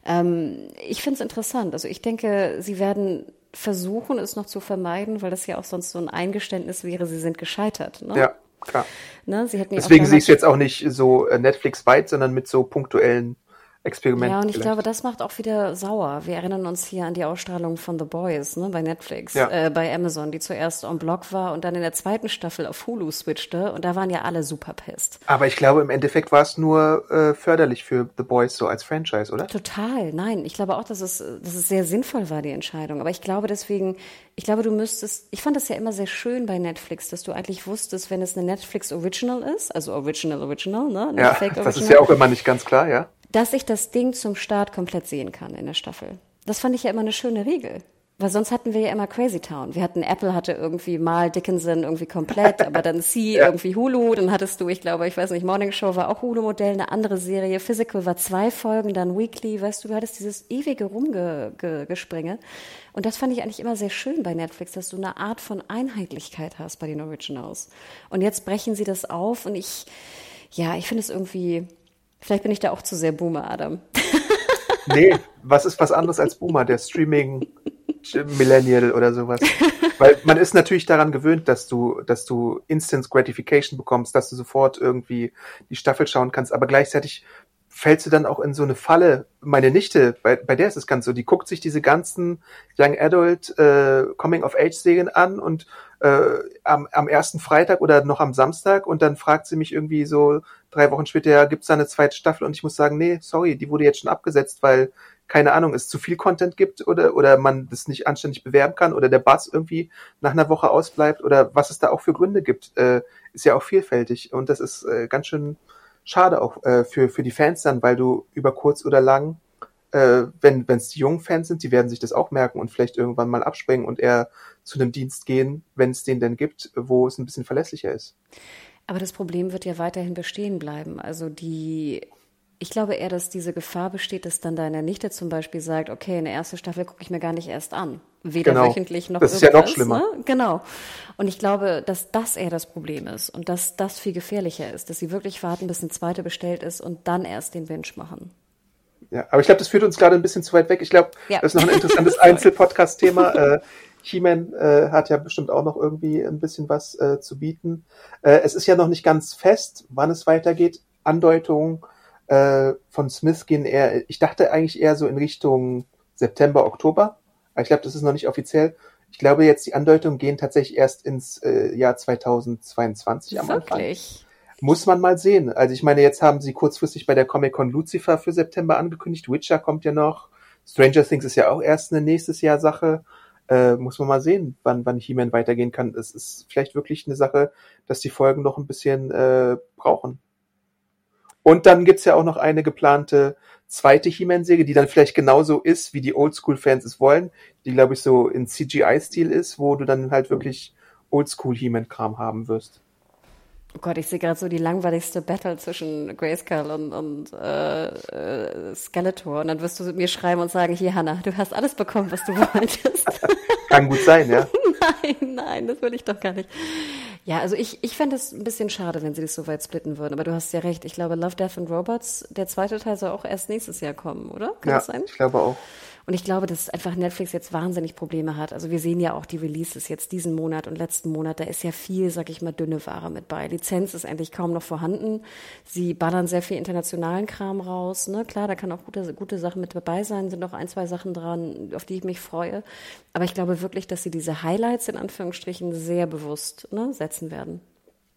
Ähm, ich finde es interessant. Also ich denke, sie werden versuchen, es noch zu vermeiden, weil das ja auch sonst so ein Eingeständnis wäre, sie sind gescheitert. Ne? Ja, klar. Ne? Sie hätten Deswegen sehe ich es jetzt auch nicht so äh, Netflix-weit, sondern mit so punktuellen Experiment. Ja, und ich vielleicht. glaube, das macht auch wieder sauer. Wir erinnern uns hier an die Ausstrahlung von The Boys ne, bei Netflix, ja. äh, bei Amazon, die zuerst on Block war und dann in der zweiten Staffel auf Hulu switchte und da waren ja alle super pissed. Aber ich glaube, im Endeffekt war es nur äh, förderlich für The Boys so als Franchise, oder? Total, nein. Ich glaube auch, dass es, dass es sehr sinnvoll war, die Entscheidung. Aber ich glaube deswegen, ich glaube, du müsstest, ich fand das ja immer sehr schön bei Netflix, dass du eigentlich wusstest, wenn es eine Netflix Original ist, also Original Original, ne? ja, Fake Original, das ist ja auch immer nicht ganz klar, ja dass ich das Ding zum Start komplett sehen kann in der Staffel. Das fand ich ja immer eine schöne Regel. Weil sonst hatten wir ja immer Crazy Town. Wir hatten Apple hatte irgendwie mal Dickinson irgendwie komplett, aber dann C ja. irgendwie Hulu, dann hattest du, ich glaube, ich weiß nicht, Morning Show war auch Hulu-Modell, eine andere Serie, Physical war zwei Folgen, dann Weekly, weißt du, du hattest dieses ewige Rumgespringe. Und das fand ich eigentlich immer sehr schön bei Netflix, dass du eine Art von Einheitlichkeit hast bei den Originals. Und jetzt brechen sie das auf und ich, ja, ich finde es irgendwie, Vielleicht bin ich da auch zu sehr Boomer, Adam. Nee, was ist was anderes als Boomer, der Streaming Millennial oder sowas? Weil man ist natürlich daran gewöhnt, dass du, dass du Instant Gratification bekommst, dass du sofort irgendwie die Staffel schauen kannst, aber gleichzeitig fällst du dann auch in so eine Falle. Meine Nichte, bei, bei der ist es ganz so, die guckt sich diese ganzen Young Adult äh, Coming of Age Serien an und äh, am, am ersten Freitag oder noch am Samstag und dann fragt sie mich irgendwie so drei Wochen später, gibt's da eine zweite Staffel? Und ich muss sagen, nee, sorry, die wurde jetzt schon abgesetzt, weil keine Ahnung, es zu viel Content gibt oder, oder man das nicht anständig bewerben kann oder der Buzz irgendwie nach einer Woche ausbleibt oder was es da auch für Gründe gibt, äh, ist ja auch vielfältig und das ist äh, ganz schön schade auch äh, für, für die Fans dann, weil du über kurz oder lang, äh, wenn es die jungen Fans sind, die werden sich das auch merken und vielleicht irgendwann mal abspringen und eher zu einem Dienst gehen, wenn es den denn gibt, wo es ein bisschen verlässlicher ist. Aber das Problem wird ja weiterhin bestehen bleiben. Also die ich glaube eher, dass diese Gefahr besteht, dass dann deine Nichte zum Beispiel sagt, okay, eine erste Staffel gucke ich mir gar nicht erst an. Weder genau. wöchentlich noch Das ist ja noch schlimmer. Ne? Genau. Und ich glaube, dass das eher das Problem ist und dass das viel gefährlicher ist, dass sie wirklich warten, bis eine zweite bestellt ist und dann erst den Binge machen. Ja, aber ich glaube, das führt uns gerade ein bisschen zu weit weg. Ich glaube, ja. das ist noch ein interessantes Einzelpodcast-Thema. He-Man äh, hat ja bestimmt auch noch irgendwie ein bisschen was äh, zu bieten. Äh, es ist ja noch nicht ganz fest, wann es weitergeht. Andeutungen äh, von Smith gehen eher, ich dachte eigentlich eher so in Richtung September, Oktober. Aber ich glaube, das ist noch nicht offiziell. Ich glaube jetzt, die Andeutungen gehen tatsächlich erst ins äh, Jahr 2022 am Wirklich? Anfang. Muss man mal sehen. Also ich meine, jetzt haben sie kurzfristig bei der Comic-Con Lucifer für September angekündigt. Witcher kommt ja noch. Stranger Things ist ja auch erst eine nächstes Jahr Sache. Äh, muss man mal sehen, wann, wann He-Man weitergehen kann. Es ist vielleicht wirklich eine Sache, dass die Folgen noch ein bisschen äh, brauchen. Und dann gibt's ja auch noch eine geplante zweite He-Man-Serie, die dann vielleicht genauso ist, wie die Oldschool-Fans es wollen, die, glaube ich, so in CGI-Stil ist, wo du dann halt wirklich Oldschool-He-Man-Kram haben wirst. Oh Gott, ich sehe gerade so die langweiligste Battle zwischen Grayskull und, und äh, äh, Skeletor. Und dann wirst du mir schreiben und sagen, hier Hannah, du hast alles bekommen, was du wolltest. Kann gut sein, ja. nein, nein, das will ich doch gar nicht. Ja, also ich, ich fände es ein bisschen schade, wenn sie das so weit splitten würden. Aber du hast ja recht. Ich glaube, Love, Death and Robots, der zweite Teil soll auch erst nächstes Jahr kommen, oder? Kann ja, das sein? ich glaube auch. Und ich glaube, dass einfach Netflix jetzt wahnsinnig Probleme hat. Also wir sehen ja auch die Releases jetzt diesen Monat und letzten Monat. Da ist ja viel, sag ich mal, dünne Ware mit bei. Lizenz ist eigentlich kaum noch vorhanden. Sie ballern sehr viel internationalen Kram raus. Ne? Klar, da kann auch gute, gute Sachen mit dabei sein. Sind noch ein, zwei Sachen dran, auf die ich mich freue. Aber ich glaube wirklich, dass sie diese Highlights in Anführungsstrichen sehr bewusst ne, setzen werden.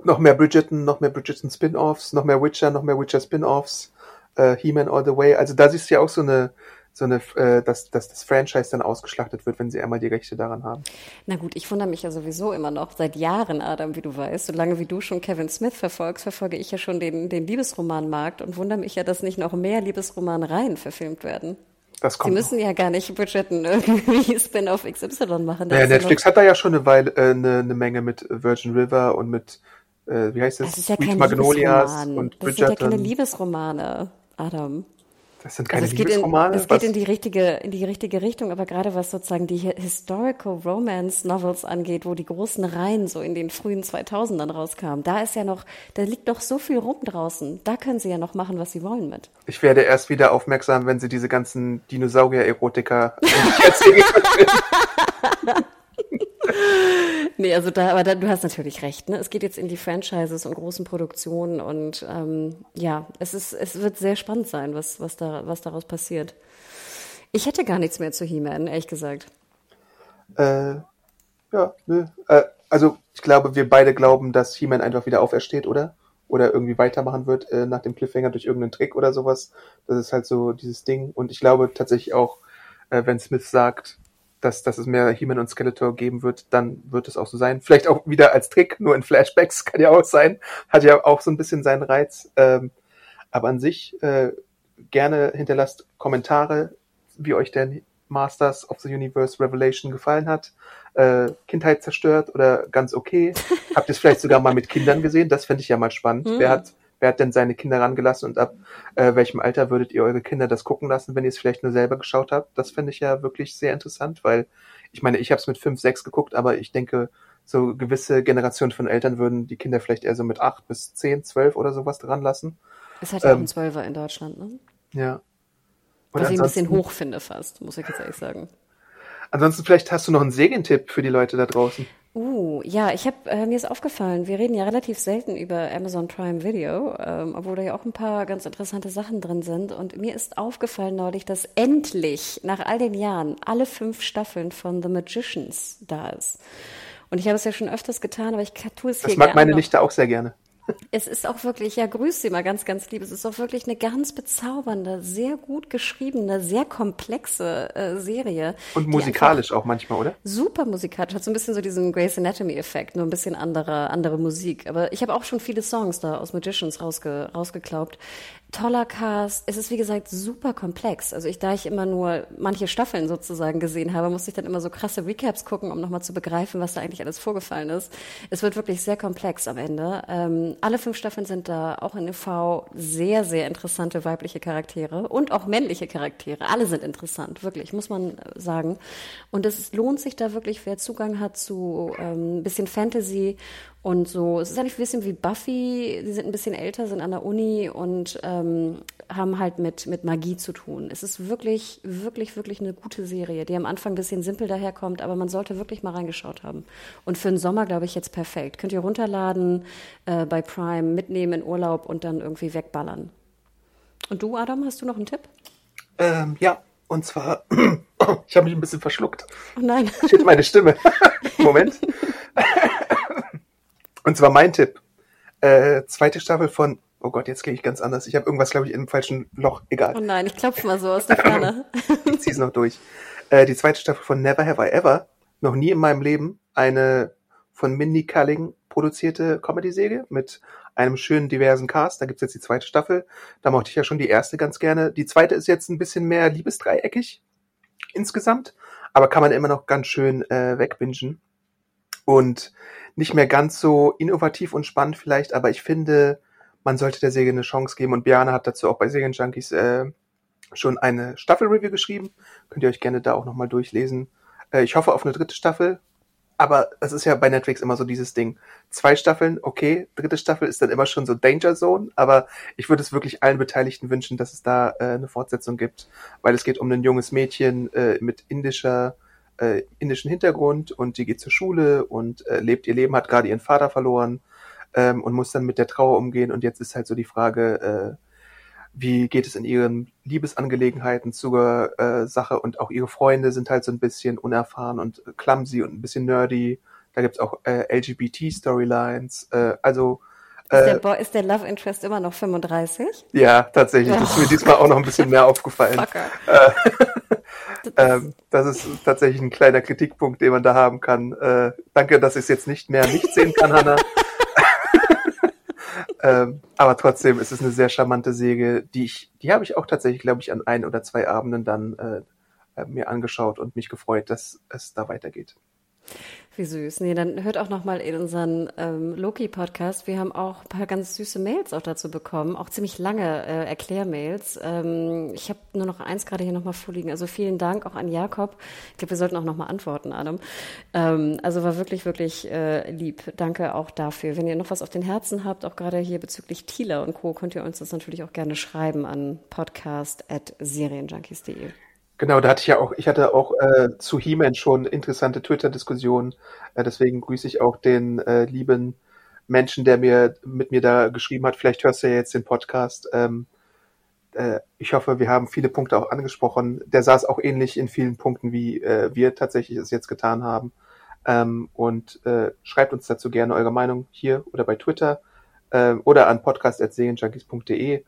Noch mehr Bridgerton, noch mehr Bridgerton Spin-Offs, noch mehr Witcher, noch mehr Witcher Spin-Offs, äh, He-Man All the Way. Also da siehst du ja auch so eine so eine, äh, dass, dass das Franchise dann ausgeschlachtet wird, wenn sie einmal die Rechte daran haben. Na gut, ich wundere mich ja sowieso immer noch seit Jahren, Adam, wie du weißt. Solange wie du schon Kevin Smith verfolgst, verfolge ich ja schon den, den Liebesromanmarkt und wundere mich ja, dass nicht noch mehr Liebesromanreihen verfilmt werden. Das kommt Sie müssen ja gar nicht budgetten irgendwie Spin-off XY machen. Naja, ist ja Netflix hat da ja schon eine Weile äh, eine, eine Menge mit Virgin River und mit, äh, wie heißt noch, das? das ist ja Sweet kein Magnolias Liebesroman. und Das sind ja keine Bridgerton. Liebesromane, Adam. Das sind keine Also es geht, in, Liebesromane. es geht in die richtige, in die richtige Richtung, aber gerade was sozusagen die Hi- Historical Romance Novels angeht, wo die großen Reihen so in den frühen 2000ern rauskamen, da ist ja noch, da liegt noch so viel rum draußen. Da können sie ja noch machen, was sie wollen mit. Ich werde erst wieder aufmerksam, wenn sie diese ganzen Dinosaurier-Erotiker erzählen. Nee, also da, aber da, du hast natürlich recht, ne? Es geht jetzt in die Franchises und großen Produktionen und ähm, ja, es ist, es wird sehr spannend sein, was, was da, was daraus passiert. Ich hätte gar nichts mehr zu He-Man, ehrlich gesagt. Äh, ja, nö. Äh, also ich glaube, wir beide glauben, dass He-Man einfach wieder aufersteht, oder? Oder irgendwie weitermachen wird äh, nach dem Cliffhanger durch irgendeinen Trick oder sowas. Das ist halt so dieses Ding. Und ich glaube tatsächlich auch, äh, wenn Smith sagt, dass, dass es mehr He-Man und Skeletor geben wird, dann wird es auch so sein. Vielleicht auch wieder als Trick, nur in Flashbacks, kann ja auch sein. Hat ja auch so ein bisschen seinen Reiz. Ähm, aber an sich äh, gerne hinterlasst Kommentare, wie euch denn Masters of the Universe Revelation gefallen hat. Äh, Kindheit zerstört oder ganz okay. Habt ihr es vielleicht sogar mal mit Kindern gesehen? Das fände ich ja mal spannend. Mhm. Wer hat Wer hat denn seine Kinder rangelassen und ab äh, welchem Alter würdet ihr eure Kinder das gucken lassen, wenn ihr es vielleicht nur selber geschaut habt? Das fände ich ja wirklich sehr interessant, weil ich meine, ich habe es mit fünf, sechs geguckt, aber ich denke, so gewisse Generationen von Eltern würden die Kinder vielleicht eher so mit acht bis zehn, zwölf oder sowas dran lassen. Es hat ja auch Ähm, einen Zwölfer in Deutschland, ne? Ja. Und Was ich ein bisschen hoch finde fast, muss ich jetzt ehrlich sagen. Ansonsten vielleicht hast du noch einen Serientipp für die Leute da draußen. Uh, ja, ich habe äh, mir ist aufgefallen, wir reden ja relativ selten über Amazon Prime Video, ähm, obwohl da ja auch ein paar ganz interessante Sachen drin sind. Und mir ist aufgefallen neulich, dass endlich nach all den Jahren alle fünf Staffeln von The Magicians da ist. Und ich habe es ja schon öfters getan, aber ich tue es Das hier mag gerne meine. Nichte auch sehr gerne. Es ist auch wirklich, ja, grüß Sie mal ganz, ganz lieb. Es ist auch wirklich eine ganz bezaubernde, sehr gut geschriebene, sehr komplexe äh, Serie. Und musikalisch auch manchmal, oder? super musikalisch, hat so ein bisschen so diesen Grey's Anatomy-Effekt, nur ein bisschen andere, andere Musik. Aber ich habe auch schon viele Songs da aus Magicians rausge, rausgeklaubt. Toller Cast. Es ist, wie gesagt, super komplex. Also ich, da ich immer nur manche Staffeln sozusagen gesehen habe, musste ich dann immer so krasse Recaps gucken, um nochmal zu begreifen, was da eigentlich alles vorgefallen ist. Es wird wirklich sehr komplex am Ende. Ähm, alle fünf Staffeln sind da, auch in EV, sehr, sehr interessante weibliche Charaktere und auch männliche Charaktere. Alle sind interessant, wirklich, muss man sagen. Und es lohnt sich da wirklich, wer Zugang hat zu ähm, ein bisschen Fantasy und so. Es ist eigentlich ein bisschen wie Buffy. Die sind ein bisschen älter, sind an der Uni und ähm, haben halt mit, mit Magie zu tun. Es ist wirklich, wirklich, wirklich eine gute Serie, die am Anfang ein bisschen simpel daherkommt, aber man sollte wirklich mal reingeschaut haben. Und für den Sommer, glaube ich, jetzt perfekt. Könnt ihr runterladen äh, bei Prime, mitnehmen in Urlaub und dann irgendwie wegballern. Und du, Adam, hast du noch einen Tipp? Ähm, ja, und zwar, ich habe mich ein bisschen verschluckt. Oh nein. Shit, meine Stimme. Moment. Und zwar mein Tipp. Äh, zweite Staffel von, oh Gott, jetzt gehe ich ganz anders. Ich habe irgendwas, glaube ich, in einem falschen Loch. Egal. Oh nein, ich klopfe mal so aus der Ferne. Ich zieh's noch durch. Äh, die zweite Staffel von Never Have I Ever. Noch nie in meinem Leben eine von Mindy Kaling produzierte Comedy-Serie mit einem schönen diversen Cast. Da gibt's jetzt die zweite Staffel. Da mochte ich ja schon die erste ganz gerne. Die zweite ist jetzt ein bisschen mehr liebesdreieckig insgesamt, aber kann man immer noch ganz schön äh, wegbingen. Und nicht mehr ganz so innovativ und spannend vielleicht, aber ich finde, man sollte der Serie eine Chance geben. Und Biane hat dazu auch bei Serienjunkies äh, schon eine Staffelreview geschrieben. Könnt ihr euch gerne da auch nochmal durchlesen. Äh, ich hoffe auf eine dritte Staffel. Aber es ist ja bei Netflix immer so dieses Ding. Zwei Staffeln, okay. Dritte Staffel ist dann immer schon so Danger Zone. Aber ich würde es wirklich allen Beteiligten wünschen, dass es da äh, eine Fortsetzung gibt. Weil es geht um ein junges Mädchen äh, mit indischer, äh, indischen Hintergrund und die geht zur Schule und äh, lebt ihr Leben, hat gerade ihren Vater verloren ähm, und muss dann mit der Trauer umgehen. Und jetzt ist halt so die Frage, äh, wie geht es in ihren Liebesangelegenheiten zur äh, Sache und auch ihre Freunde sind halt so ein bisschen unerfahren und clumsy und ein bisschen nerdy. Da gibt's auch äh, LGBT-Storylines. Äh, also Ist der, äh, Bo ist der Love Interest immer noch 35? ja, tatsächlich. Das ist mir diesmal auch noch ein bisschen mehr aufgefallen. Fucker. Ähm, das ist tatsächlich ein kleiner Kritikpunkt, den man da haben kann. Äh, danke, dass ich es jetzt nicht mehr nicht sehen kann, Hannah. ähm, aber trotzdem ist es eine sehr charmante Säge, die ich, die habe ich auch tatsächlich, glaube ich, an ein oder zwei Abenden dann äh, äh mir angeschaut und mich gefreut, dass es da weitergeht. Wie süß. Nee, dann hört auch nochmal in unseren ähm, Loki-Podcast. Wir haben auch ein paar ganz süße Mails auch dazu bekommen, auch ziemlich lange äh, Erklärmails. Ähm, ich habe nur noch eins gerade hier nochmal vorliegen. Also vielen Dank auch an Jakob. Ich glaube, wir sollten auch nochmal antworten, Adam. Ähm, also war wirklich, wirklich äh, lieb. Danke auch dafür. Wenn ihr noch was auf den Herzen habt, auch gerade hier bezüglich Thieler und Co., könnt ihr uns das natürlich auch gerne schreiben an podcast.serienjunkies.de. Genau, da hatte ich ja auch, ich hatte auch äh, zu He-Man schon interessante Twitter-Diskussionen. Äh, deswegen grüße ich auch den äh, lieben Menschen, der mir mit mir da geschrieben hat. Vielleicht hörst du ja jetzt den Podcast. Ähm, äh, ich hoffe, wir haben viele Punkte auch angesprochen. Der saß auch ähnlich in vielen Punkten, wie äh, wir tatsächlich es jetzt getan haben. Ähm, und äh, schreibt uns dazu gerne eure Meinung hier oder bei Twitter oder an podcast.serienjunkies.de.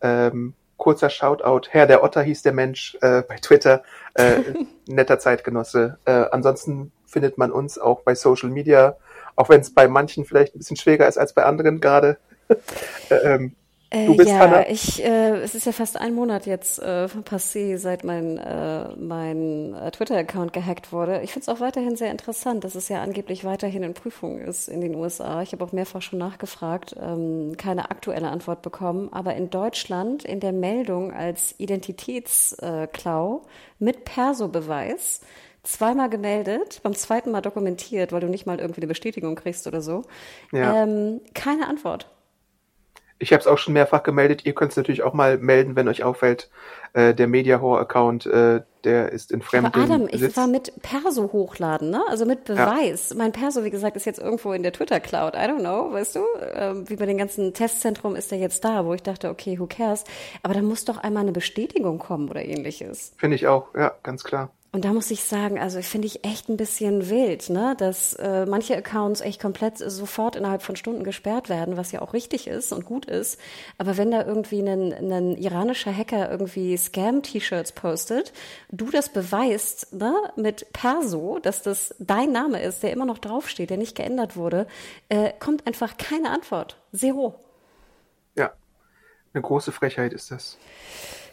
Ähm, kurzer Shoutout. Herr der Otter hieß der Mensch äh, bei Twitter. Äh, netter Zeitgenosse. Äh, ansonsten findet man uns auch bei Social Media, auch wenn es bei manchen vielleicht ein bisschen schwieriger ist als bei anderen gerade. Äh, ähm, äh, du bist ja, Hannah. ich, äh, es ist ja fast ein Monat jetzt äh, passé, seit mein, äh, mein äh, Twitter-Account gehackt wurde. Ich finde es auch weiterhin sehr interessant, dass es ja angeblich weiterhin in Prüfung ist in den USA. Ich habe auch mehrfach schon nachgefragt, ähm, keine aktuelle Antwort bekommen. Aber in Deutschland in der Meldung als Identitätsklau mit Perso-Beweis zweimal gemeldet, beim zweiten Mal dokumentiert, weil du nicht mal irgendwie eine Bestätigung kriegst oder so. Ja. Ähm, keine Antwort. Ich habe es auch schon mehrfach gemeldet. Ihr könnt es natürlich auch mal melden, wenn euch auffällt, äh, der Mediahore-Account, äh, der ist in fremden Aber Adam, Besitz. ich war mit Perso hochladen, ne? Also mit Beweis. Ja. Mein Perso, wie gesagt, ist jetzt irgendwo in der Twitter-Cloud. I don't know, weißt du? Ähm, wie bei den ganzen Testzentrum ist der jetzt da, wo ich dachte, okay, who cares? Aber da muss doch einmal eine Bestätigung kommen oder ähnliches. Finde ich auch, ja, ganz klar. Und da muss ich sagen, also finde ich echt ein bisschen wild, ne, dass äh, manche Accounts echt komplett sofort innerhalb von Stunden gesperrt werden, was ja auch richtig ist und gut ist. Aber wenn da irgendwie ein, ein iranischer Hacker irgendwie Scam-T-Shirts postet, du das beweist, ne, mit Perso, dass das dein Name ist, der immer noch draufsteht, der nicht geändert wurde, äh, kommt einfach keine Antwort. Zero. Ja, eine große Frechheit ist das.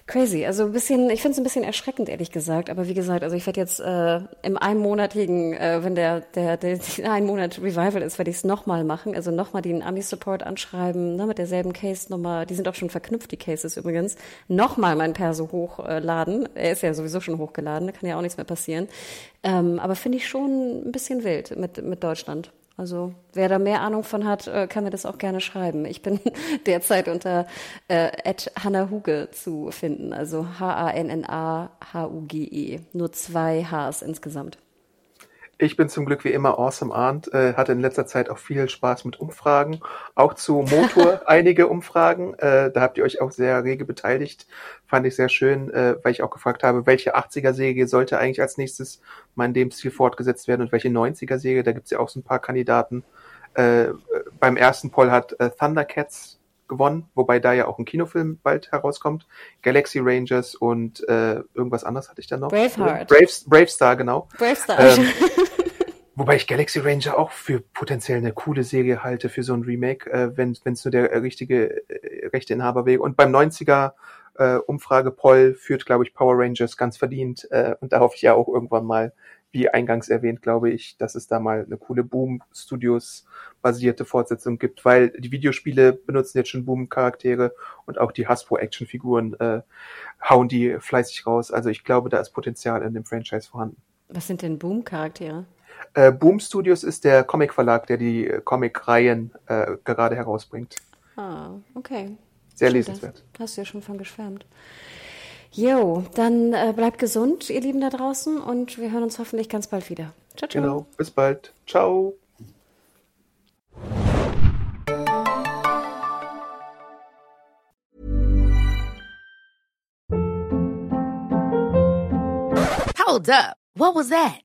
Crazy. Also ein bisschen, ich finde es ein bisschen erschreckend, ehrlich gesagt. Aber wie gesagt, also ich werde jetzt äh, im einmonatigen, äh, wenn der, der, der, der ein Monat Revival ist, werde ich es nochmal machen. Also nochmal den Ami-Support anschreiben, ne, mit derselben Case-Nummer. Die sind auch schon verknüpft, die Cases übrigens. Nochmal mein Perso hochladen. Er ist ja sowieso schon hochgeladen, da kann ja auch nichts mehr passieren. Ähm, aber finde ich schon ein bisschen wild mit, mit Deutschland. Also wer da mehr Ahnung von hat, äh, kann mir das auch gerne schreiben. Ich bin derzeit unter äh, Hanna Huge zu finden, also H-A-N-N-A-H-U-G-E. Nur zwei Hs insgesamt. Ich bin zum Glück wie immer Awesome Arndt, äh, hatte in letzter Zeit auch viel Spaß mit Umfragen, auch zu Motor einige Umfragen. Äh, da habt ihr euch auch sehr rege beteiligt. Fand ich sehr schön, äh, weil ich auch gefragt habe, welche 80er-Serie sollte eigentlich als nächstes mal in dem Stil fortgesetzt werden und welche 90er-Serie. Da gibt's ja auch so ein paar Kandidaten. Äh, beim ersten Poll hat äh, Thundercats gewonnen, wobei da ja auch ein Kinofilm bald herauskommt. Galaxy Rangers und äh, irgendwas anderes hatte ich da noch. Braveheart. Braves, Bravestar, genau. Bravestar. Ähm, wobei ich Galaxy Ranger auch für potenziell eine coole Serie halte, für so ein Remake, äh, wenn es nur der richtige äh, Rechteinhaber wäre. Und beim 90er äh, Umfrage Poll führt, glaube ich, Power Rangers ganz verdient. Äh, und da hoffe ich ja auch irgendwann mal wie eingangs erwähnt, glaube ich, dass es da mal eine coole Boom Studios basierte Fortsetzung gibt, weil die Videospiele benutzen jetzt schon Boom Charaktere und auch die Hasbro Actionfiguren äh, hauen die fleißig raus. Also ich glaube, da ist Potenzial in dem Franchise vorhanden. Was sind denn Boom Charaktere? Äh, Boom Studios ist der Comic Verlag, der die Comic Reihen äh, gerade herausbringt. Ah, okay. Sehr Stimmt, lesenswert. Hast du ja schon von geschwärmt. Jo, dann äh, bleibt gesund, ihr Lieben da draußen, und wir hören uns hoffentlich ganz bald wieder. Ciao, ciao. Genau, bis bald. Ciao. Hold up. What was that?